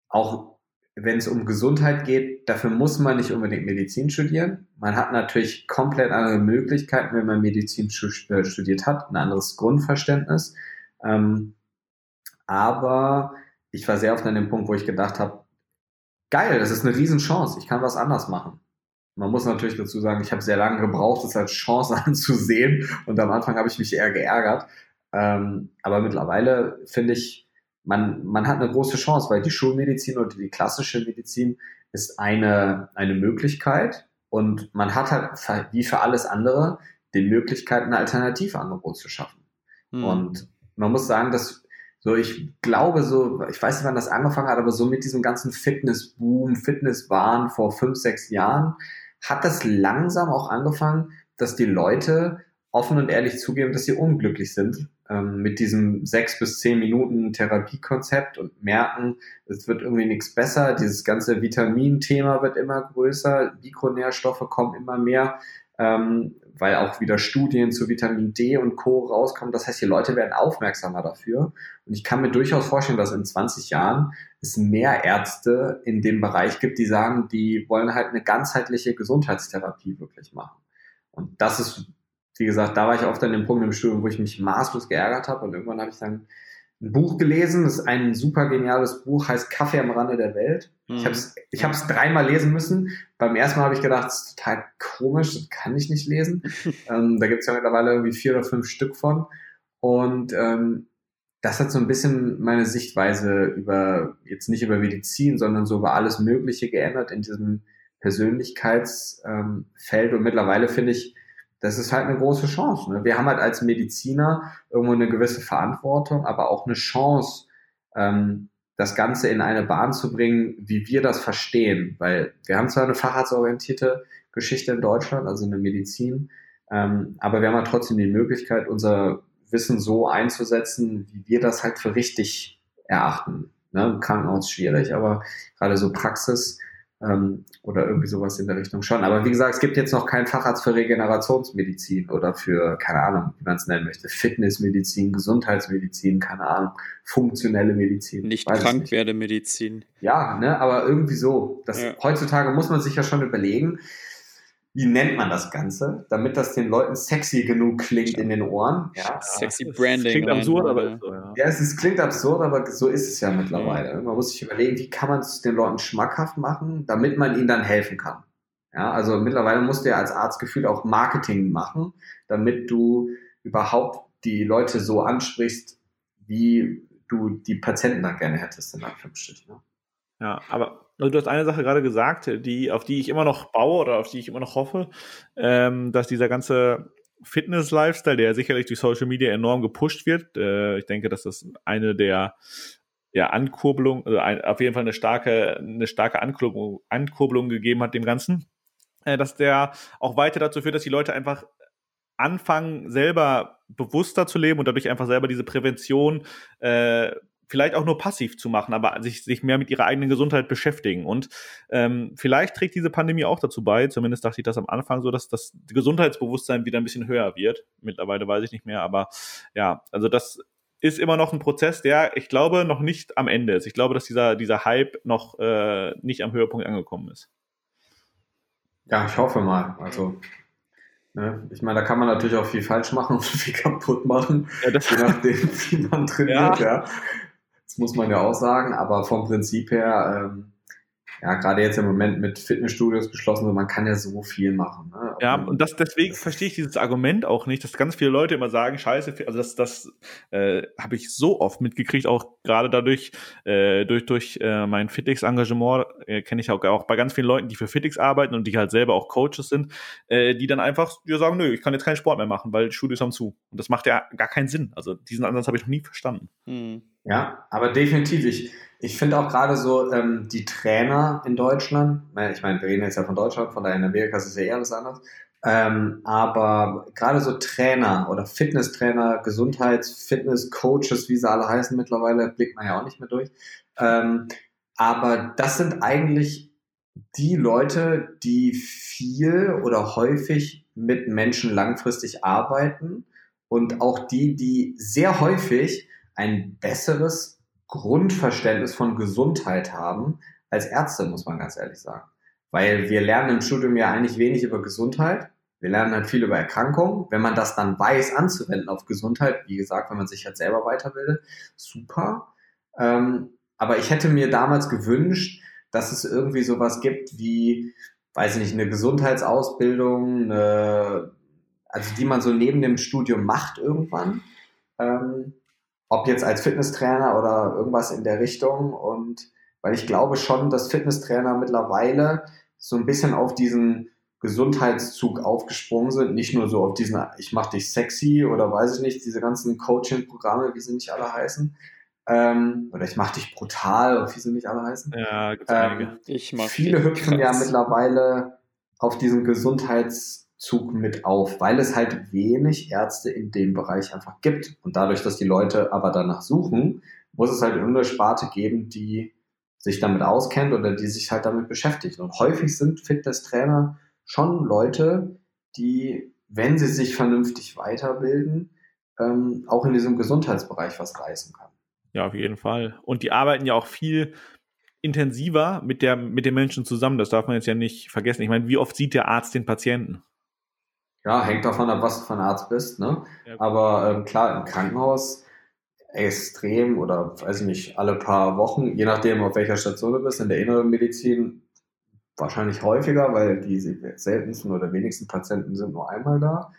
Speaker 3: auch wenn es um Gesundheit geht, dafür muss man nicht unbedingt Medizin studieren. Man hat natürlich komplett andere Möglichkeiten, wenn man Medizin äh, studiert hat, ein anderes Grundverständnis. Ähm, aber ich war sehr oft an dem Punkt, wo ich gedacht habe, geil, das ist eine Riesenchance, ich kann was anders machen. Man muss natürlich dazu sagen, ich habe sehr lange gebraucht, das als Chance anzusehen und am Anfang habe ich mich eher geärgert. Ähm, aber mittlerweile finde ich, man, man hat eine große Chance, weil die Schulmedizin oder die klassische Medizin ist eine, eine Möglichkeit und man hat halt wie für alles andere die Möglichkeit, ein Alternativangebot zu schaffen. Hm. Und man muss sagen, dass so, ich glaube so, ich weiß nicht, wann das angefangen hat, aber so mit diesem ganzen Fitnessboom, Fitnesswahn vor fünf, sechs Jahren, hat das langsam auch angefangen, dass die Leute offen und ehrlich zugeben, dass sie unglücklich sind ähm, mit diesem sechs bis zehn Minuten Therapiekonzept und merken, es wird irgendwie nichts besser. Dieses ganze Vitaminthema wird immer größer, Mikronährstoffe kommen immer mehr, ähm, weil auch wieder Studien zu Vitamin D und Co. rauskommen. Das heißt, die Leute werden aufmerksamer dafür. Und ich kann mir durchaus vorstellen, dass in 20 Jahren es mehr Ärzte in dem Bereich gibt, die sagen, die wollen halt eine ganzheitliche Gesundheitstherapie wirklich machen. Und das ist, wie gesagt, da war ich oft an dem Punkt im Studium, wo ich mich maßlos geärgert habe und irgendwann habe ich dann ein Buch gelesen, das ist ein super geniales Buch, heißt Kaffee am Rande der Welt. Mhm. Ich habe es ich hab's dreimal lesen müssen. Beim ersten Mal habe ich gedacht, das ist total komisch, das kann ich nicht lesen. ähm, da gibt es ja mittlerweile irgendwie vier oder fünf Stück von. Und ähm, das hat so ein bisschen meine Sichtweise über, jetzt nicht über Medizin, sondern so über alles Mögliche geändert in diesem Persönlichkeitsfeld. Und mittlerweile finde ich, das ist halt eine große Chance. Ne? Wir haben halt als Mediziner irgendwo eine gewisse Verantwortung, aber auch eine Chance, ähm, das Ganze in eine Bahn zu bringen, wie wir das verstehen. Weil wir haben zwar eine facharztorientierte Geschichte in Deutschland, also eine Medizin, ähm, aber wir haben halt trotzdem die Möglichkeit, unser Wissen so einzusetzen, wie wir das halt für richtig erachten. Ne? Krankenhaus schwierig, aber gerade so Praxis ähm, oder irgendwie sowas in der Richtung schon. Aber wie gesagt, es gibt jetzt noch keinen Facharzt für Regenerationsmedizin oder für, keine Ahnung, wie man es nennen möchte, Fitnessmedizin, Gesundheitsmedizin, keine Ahnung, funktionelle Medizin.
Speaker 1: Nicht Krankwerdemedizin.
Speaker 3: Ja, ne, aber irgendwie so. Das, ja. Heutzutage muss man sich ja schon überlegen, wie nennt man das Ganze, damit das den Leuten sexy genug klingt in den Ohren.
Speaker 1: Ja, sexy Branding.
Speaker 2: Klingt absurd, aber ist
Speaker 3: so, ja. ja. es ist, klingt absurd, aber so ist es ja mittlerweile. Mhm. Man muss sich überlegen, wie kann man es den Leuten schmackhaft machen, damit man ihnen dann helfen kann. Ja, also mittlerweile musst du ja als Arzt gefühlt auch Marketing machen, damit du überhaupt die Leute so ansprichst, wie du die Patienten dann gerne hättest, in Anführungsstrichen. Ne?
Speaker 2: Ja, aber du hast eine Sache gerade gesagt, die, auf die ich immer noch baue oder auf die ich immer noch hoffe, ähm, dass dieser ganze Fitness-Lifestyle, der sicherlich durch Social Media enorm gepusht wird. Äh, ich denke, dass das eine der ja, Ankurbelung, also ein, auf jeden Fall eine starke, eine starke Ankurbelung, Ankurbelung gegeben hat dem Ganzen, äh, dass der auch weiter dazu führt, dass die Leute einfach anfangen, selber bewusster zu leben und dadurch einfach selber diese Prävention äh, vielleicht auch nur passiv zu machen, aber sich, sich mehr mit ihrer eigenen Gesundheit beschäftigen. Und ähm, vielleicht trägt diese Pandemie auch dazu bei, zumindest dachte ich das am Anfang so, dass das Gesundheitsbewusstsein wieder ein bisschen höher wird. Mittlerweile weiß ich nicht mehr, aber ja, also das ist immer noch ein Prozess, der, ich glaube, noch nicht am Ende ist. Ich glaube, dass dieser, dieser Hype noch äh, nicht am Höhepunkt angekommen ist.
Speaker 3: Ja, ich hoffe mal. Also Ne? Ich meine, da kann man natürlich auch viel falsch machen und viel kaputt machen, ja, je nachdem, wie man trainiert. Ja. ja. Das muss man ja auch sagen, aber vom Prinzip her ähm, ja, gerade jetzt im Moment mit Fitnessstudios geschlossen, man kann ja so viel machen. Ne?
Speaker 2: Ja, und das, deswegen verstehe ich dieses Argument auch nicht, dass ganz viele Leute immer sagen, scheiße, also das, das äh, habe ich so oft mitgekriegt, auch gerade dadurch, äh, durch, durch äh, mein Fitix-Engagement, äh, kenne ich auch, auch bei ganz vielen Leuten, die für Fitix arbeiten und die halt selber auch Coaches sind, äh, die dann einfach die sagen, nö, ich kann jetzt keinen Sport mehr machen, weil die Studios haben zu. Und das macht ja gar keinen Sinn. Also diesen Ansatz habe ich noch nie verstanden.
Speaker 3: Hm. Ja, aber definitiv. Ich, ich finde auch gerade so ähm, die Trainer in Deutschland, ich meine, wir reden jetzt ja von Deutschland, von daher in Amerika ist es ja eher alles anders. Ähm, aber gerade so Trainer oder Fitnesstrainer, Gesundheits-, Fitness-Coaches, wie sie alle heißen mittlerweile, blickt man ja auch nicht mehr durch. Ähm, aber das sind eigentlich die Leute, die viel oder häufig mit Menschen langfristig arbeiten und auch die, die sehr häufig ein besseres Grundverständnis von Gesundheit haben als Ärzte, muss man ganz ehrlich sagen. Weil wir lernen im Studium ja eigentlich wenig über Gesundheit. Wir lernen halt viel über Erkrankungen. Wenn man das dann weiß, anzuwenden auf Gesundheit, wie gesagt, wenn man sich halt selber weiterbildet, super. Ähm, aber ich hätte mir damals gewünscht, dass es irgendwie sowas gibt wie, weiß ich nicht, eine Gesundheitsausbildung, eine, also die man so neben dem Studium macht irgendwann. Ähm, ob jetzt als Fitnesstrainer oder irgendwas in der Richtung. Und weil ich glaube schon, dass Fitnesstrainer mittlerweile so ein bisschen auf diesen Gesundheitszug aufgesprungen sind, nicht nur so auf diesen, ich mach dich sexy oder weiß ich nicht, diese ganzen Coaching-Programme, wie sie nicht alle heißen. Ähm, oder ich mach dich brutal, wie sie nicht alle heißen. Ja, gibt's ähm, einige. Ich mach viele hüpfen krass. ja mittlerweile auf diesen Gesundheits Zug mit auf, weil es halt wenig Ärzte in dem Bereich einfach gibt. Und dadurch, dass die Leute aber danach suchen, muss es halt irgendeine Sparte geben, die sich damit auskennt oder die sich halt damit beschäftigt. Und häufig sind Fitnesstrainer schon Leute, die, wenn sie sich vernünftig weiterbilden, ähm, auch in diesem Gesundheitsbereich was reißen kann.
Speaker 2: Ja, auf jeden Fall. Und die arbeiten ja auch viel intensiver mit, der, mit den Menschen zusammen. Das darf man jetzt ja nicht vergessen. Ich meine, wie oft sieht der Arzt den Patienten?
Speaker 3: Ja, hängt davon ab, was du für ein Arzt bist. Ne? Ja. Aber ähm, klar, im Krankenhaus extrem oder weiß ich nicht, alle paar Wochen, je nachdem, auf welcher Station du bist, in der inneren Medizin wahrscheinlich häufiger, weil die seltensten oder wenigsten Patienten sind nur einmal da.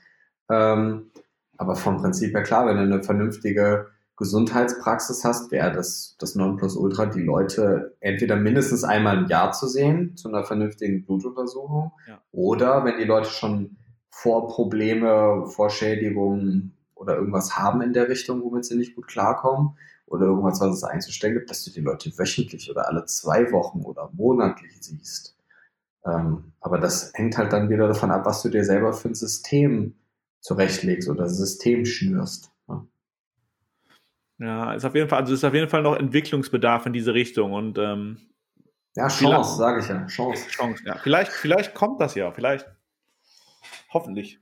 Speaker 3: Ähm, aber vom Prinzip her klar, wenn du eine vernünftige Gesundheitspraxis hast, wäre das das Nonplusultra, die Leute entweder mindestens einmal im Jahr zu sehen, zu einer vernünftigen Blutuntersuchung, ja. oder wenn die Leute schon Vorprobleme, Vorschädigungen oder irgendwas haben in der Richtung, womit sie nicht gut klarkommen oder irgendwas, was es einzustellen gibt, dass du die Leute wöchentlich oder alle zwei Wochen oder monatlich siehst. Ähm, aber das hängt halt dann wieder davon ab, was du dir selber für ein System zurechtlegst oder System schnürst.
Speaker 2: Ne? Ja, ist auf jeden Fall, also ist auf jeden Fall noch Entwicklungsbedarf in diese Richtung und ähm,
Speaker 3: ja, Chance, sage ich ja, Chance.
Speaker 2: Chance, ja. Vielleicht, vielleicht kommt das ja, vielleicht. Hoffentlich.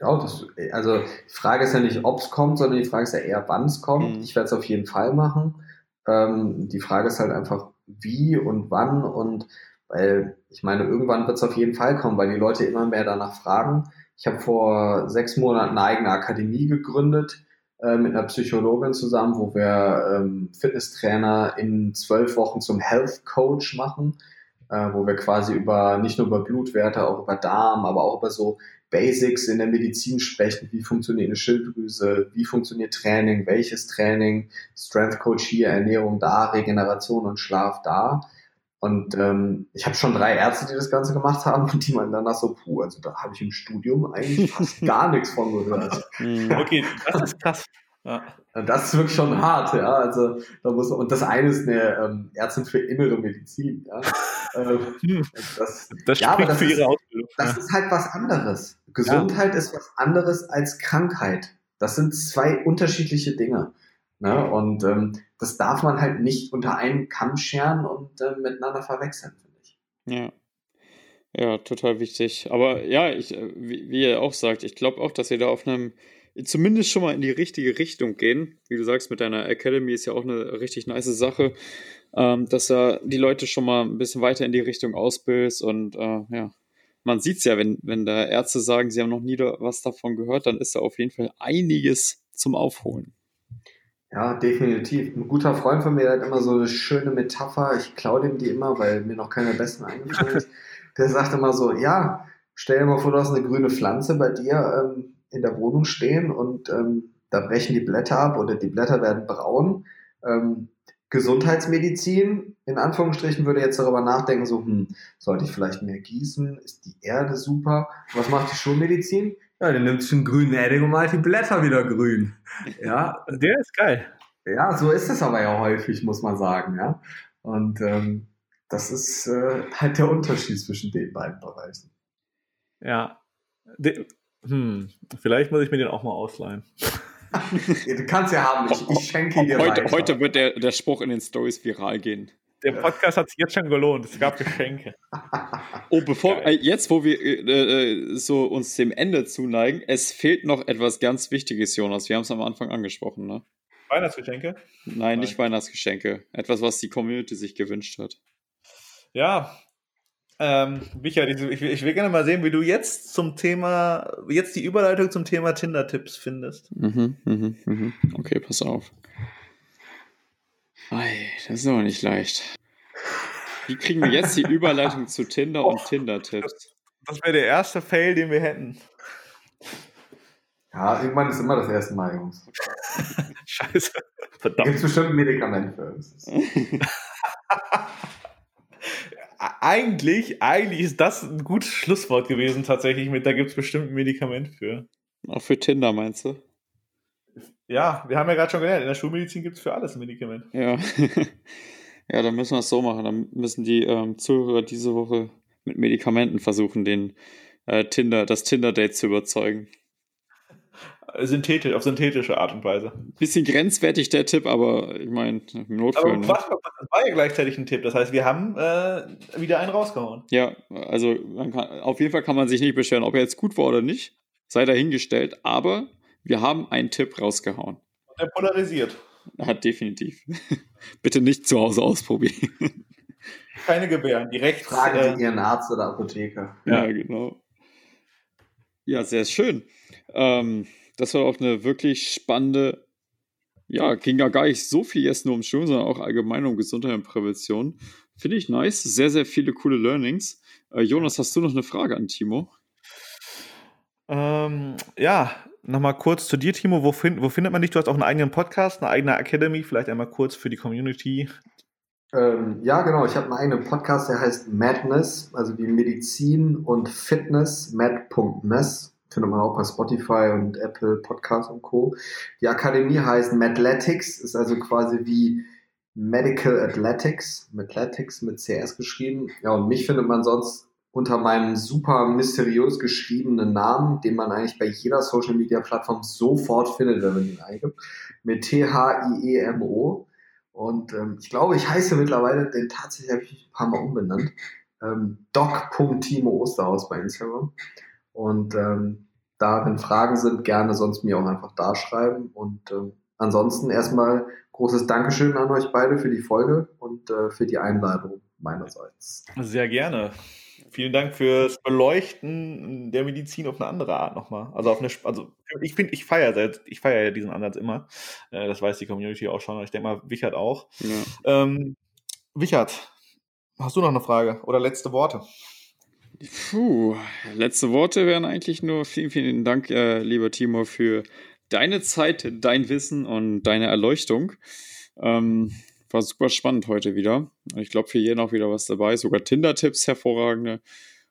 Speaker 3: Ja, das, also die Frage ist ja nicht, ob es kommt, sondern die Frage ist ja eher, wann es kommt. Mhm. Ich werde es auf jeden Fall machen. Ähm, die Frage ist halt einfach, wie und wann und weil ich meine, irgendwann wird es auf jeden Fall kommen, weil die Leute immer mehr danach fragen. Ich habe vor sechs Monaten eine eigene Akademie gegründet äh, mit einer Psychologin zusammen, wo wir ähm, Fitnesstrainer in zwölf Wochen zum Health Coach machen äh, wo wir quasi über nicht nur über Blutwerte, auch über Darm, aber auch über so Basics in der Medizin sprechen. Wie funktioniert eine Schilddrüse? Wie funktioniert Training? Welches Training? Strength Coach hier, Ernährung da, Regeneration und Schlaf da. Und ähm, ich habe schon drei Ärzte, die das Ganze gemacht haben und die meinen danach so, puh, also da habe ich im Studium eigentlich fast gar nichts von gehört.
Speaker 2: okay, das ist krass.
Speaker 3: Ja. Das ist wirklich schon hart, ja. Also da muss und das eine ist eine ähm, Ärztin für innere Medizin, ja. ähm, das, das ja, aber das für ist, ihre Ausbildung. Das ja. ist halt was anderes. Gesundheit ja. ist was anderes als Krankheit. Das sind zwei unterschiedliche Dinge. Ne? Und ähm, das darf man halt nicht unter einen Kamm scheren und äh, miteinander verwechseln, finde ich.
Speaker 1: Ja. Ja, total wichtig. Aber ja, ich, äh, wie, wie ihr auch sagt, ich glaube auch, dass ihr da auf einem zumindest schon mal in die richtige Richtung gehen. Wie du sagst, mit deiner Academy ist ja auch eine richtig nice Sache, ähm, dass da die Leute schon mal ein bisschen weiter in die Richtung ausbildest und äh, ja, man sieht es ja, wenn, wenn da Ärzte sagen, sie haben noch nie was davon gehört, dann ist da auf jeden Fall einiges zum Aufholen.
Speaker 3: Ja, definitiv. Ein guter Freund von mir hat immer so eine schöne Metapher. Ich klaue dem die immer, weil mir noch keine besten eingefallen ist. Der sagt immer so, ja, stell dir mal vor, du hast eine grüne Pflanze bei dir ähm, in der Wohnung stehen und ähm, da brechen die Blätter ab oder die Blätter werden braun. Ähm, Gesundheitsmedizin, in Anführungsstrichen, würde jetzt darüber nachdenken, so, hm, sollte ich vielleicht mehr gießen? Ist die Erde super? Was macht die Schulmedizin? Ja, der nimmt schon grünen Edding und malt die Blätter wieder grün. Ja.
Speaker 2: Der ist geil.
Speaker 3: Ja, so ist es aber ja häufig, muss man sagen, ja. Und ähm, das ist äh, halt der Unterschied zwischen den beiden Bereichen.
Speaker 2: Ja. Hm, vielleicht muss ich mir den auch mal ausleihen.
Speaker 3: du kannst ja haben, ich, ich schenke ihn dir
Speaker 1: heute, weiter. Heute wird der, der Spruch in den Stories viral gehen.
Speaker 2: Der Podcast hat sich jetzt schon gelohnt. Es gab Geschenke.
Speaker 1: Oh, bevor äh, jetzt, wo wir äh, äh, so uns dem Ende zuneigen, es fehlt noch etwas ganz Wichtiges, Jonas. Wir haben es am Anfang angesprochen, ne?
Speaker 2: Weihnachtsgeschenke?
Speaker 1: Nein, Nein, nicht Weihnachtsgeschenke. Etwas, was die Community sich gewünscht hat.
Speaker 2: Ja, ähm, Michael, ich, ich, will gerne mal sehen, wie du jetzt zum Thema, jetzt die Überleitung zum Thema Tinder-Tipps findest.
Speaker 1: Mhm, mhm, mhm. Okay, pass auf. Ei, das ist aber nicht leicht. Wie kriegen wir jetzt die Überleitung zu Tinder und Tinder-Tipps?
Speaker 2: Das wäre der erste Fail, den wir hätten.
Speaker 3: Ja, irgendwann ist immer das erste Mal, Jungs.
Speaker 2: Scheiße.
Speaker 3: Verdammt. Gibt es bestimmt ein Medikament für uns.
Speaker 2: eigentlich, eigentlich ist das ein gutes Schlusswort gewesen, tatsächlich. Mit, da gibt es bestimmt ein Medikament für.
Speaker 1: Auch für Tinder, meinst du?
Speaker 2: Ja, wir haben ja gerade schon gelernt, in der Schulmedizin gibt es für alles ein Medikament.
Speaker 1: Ja. ja, dann müssen wir es so machen. Dann müssen die ähm, Zuhörer diese Woche mit Medikamenten versuchen, den äh, Tinder, das Tinder-Date zu überzeugen.
Speaker 2: Synthetisch, auf synthetische Art und Weise.
Speaker 1: Bisschen grenzwertig der Tipp, aber ich meine, im Notfall. Aber
Speaker 2: ne? was, das war ja gleichzeitig ein Tipp. Das heißt, wir haben äh, wieder einen rausgehauen.
Speaker 1: Ja, also kann, auf jeden Fall kann man sich nicht beschweren, ob er jetzt gut war oder nicht. Sei dahingestellt, aber wir haben einen Tipp rausgehauen.
Speaker 2: Der polarisiert.
Speaker 1: Hat definitiv. Bitte nicht zu Hause ausprobieren.
Speaker 2: Keine Gebärden, direkt.
Speaker 3: Fragen Sie äh, Ihren Arzt oder Apotheker.
Speaker 1: Ja, ja, genau. Ja, sehr schön. Ähm, das war auch eine wirklich spannende, ja, ging ja gar nicht so viel jetzt nur um Schulen, sondern auch allgemein um Gesundheit und Prävention. Finde ich nice. Sehr, sehr viele coole Learnings. Äh, Jonas, hast du noch eine Frage an Timo?
Speaker 2: Ähm, ja, nochmal kurz zu dir, Timo. Wo, find, wo findet man dich? Du hast auch einen eigenen Podcast, eine eigene Academy. Vielleicht einmal kurz für die Community.
Speaker 3: Ähm, ja, genau. Ich habe einen eigenen Podcast, der heißt Madness, also wie Medizin und Fitness, mad.ness. Findet man auch bei Spotify und Apple Podcasts und Co. Die Akademie heißt Madletics, ist also quasi wie Medical Athletics, Athletics mit CS geschrieben. Ja, und mich findet man sonst unter meinem super mysteriös geschriebenen Namen, den man eigentlich bei jeder Social Media Plattform sofort findet, wenn man ihn eingibt, mit T-H-I-E-M-O. Und ähm, ich glaube, ich heiße mittlerweile, den tatsächlich habe ich ein paar Mal umbenannt, ähm, doc.timo Osterhaus bei Instagram. Und ähm, da, wenn Fragen sind, gerne sonst mir auch einfach da schreiben. Und ähm, ansonsten erstmal großes Dankeschön an euch beide für die Folge und äh, für die Einladung meinerseits.
Speaker 2: Sehr gerne. Vielen Dank fürs Beleuchten der Medizin auf eine andere Art nochmal. Also auf eine, also ich finde, ich feiere ich feiere ja diesen Ansatz immer. Äh, das weiß die Community auch schon. Ich denke mal, Wichert auch. Ja. Ähm, Wichert, hast du noch eine Frage oder letzte Worte?
Speaker 1: Puh, letzte Worte wären eigentlich nur vielen, vielen Dank, äh, lieber Timo, für deine Zeit, dein Wissen und deine Erleuchtung. Ähm, war super spannend heute wieder. Ich glaube, für jeden auch wieder was dabei. Sogar Tinder-Tipps hervorragende.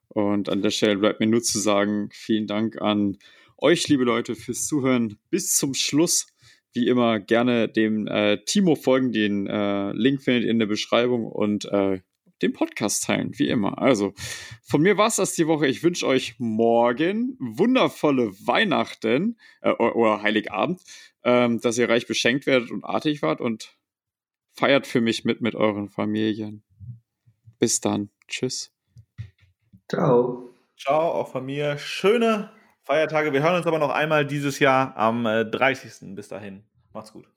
Speaker 1: Und an der Stelle bleibt mir nur zu sagen, vielen Dank an euch, liebe Leute, fürs Zuhören bis zum Schluss. Wie immer gerne dem äh, Timo folgen. Den äh, Link findet ihr in der Beschreibung und äh, den Podcast teilen, wie immer. Also, von mir war es das die Woche. Ich wünsche euch morgen wundervolle Weihnachten äh, oder Heiligabend, ähm, dass ihr reich beschenkt werdet und artig wart und Feiert für mich mit mit euren Familien. Bis dann. Tschüss.
Speaker 3: Ciao.
Speaker 2: Ciao, auch von mir. Schöne Feiertage. Wir hören uns aber noch einmal dieses Jahr am 30. Äh, Bis dahin. Macht's gut.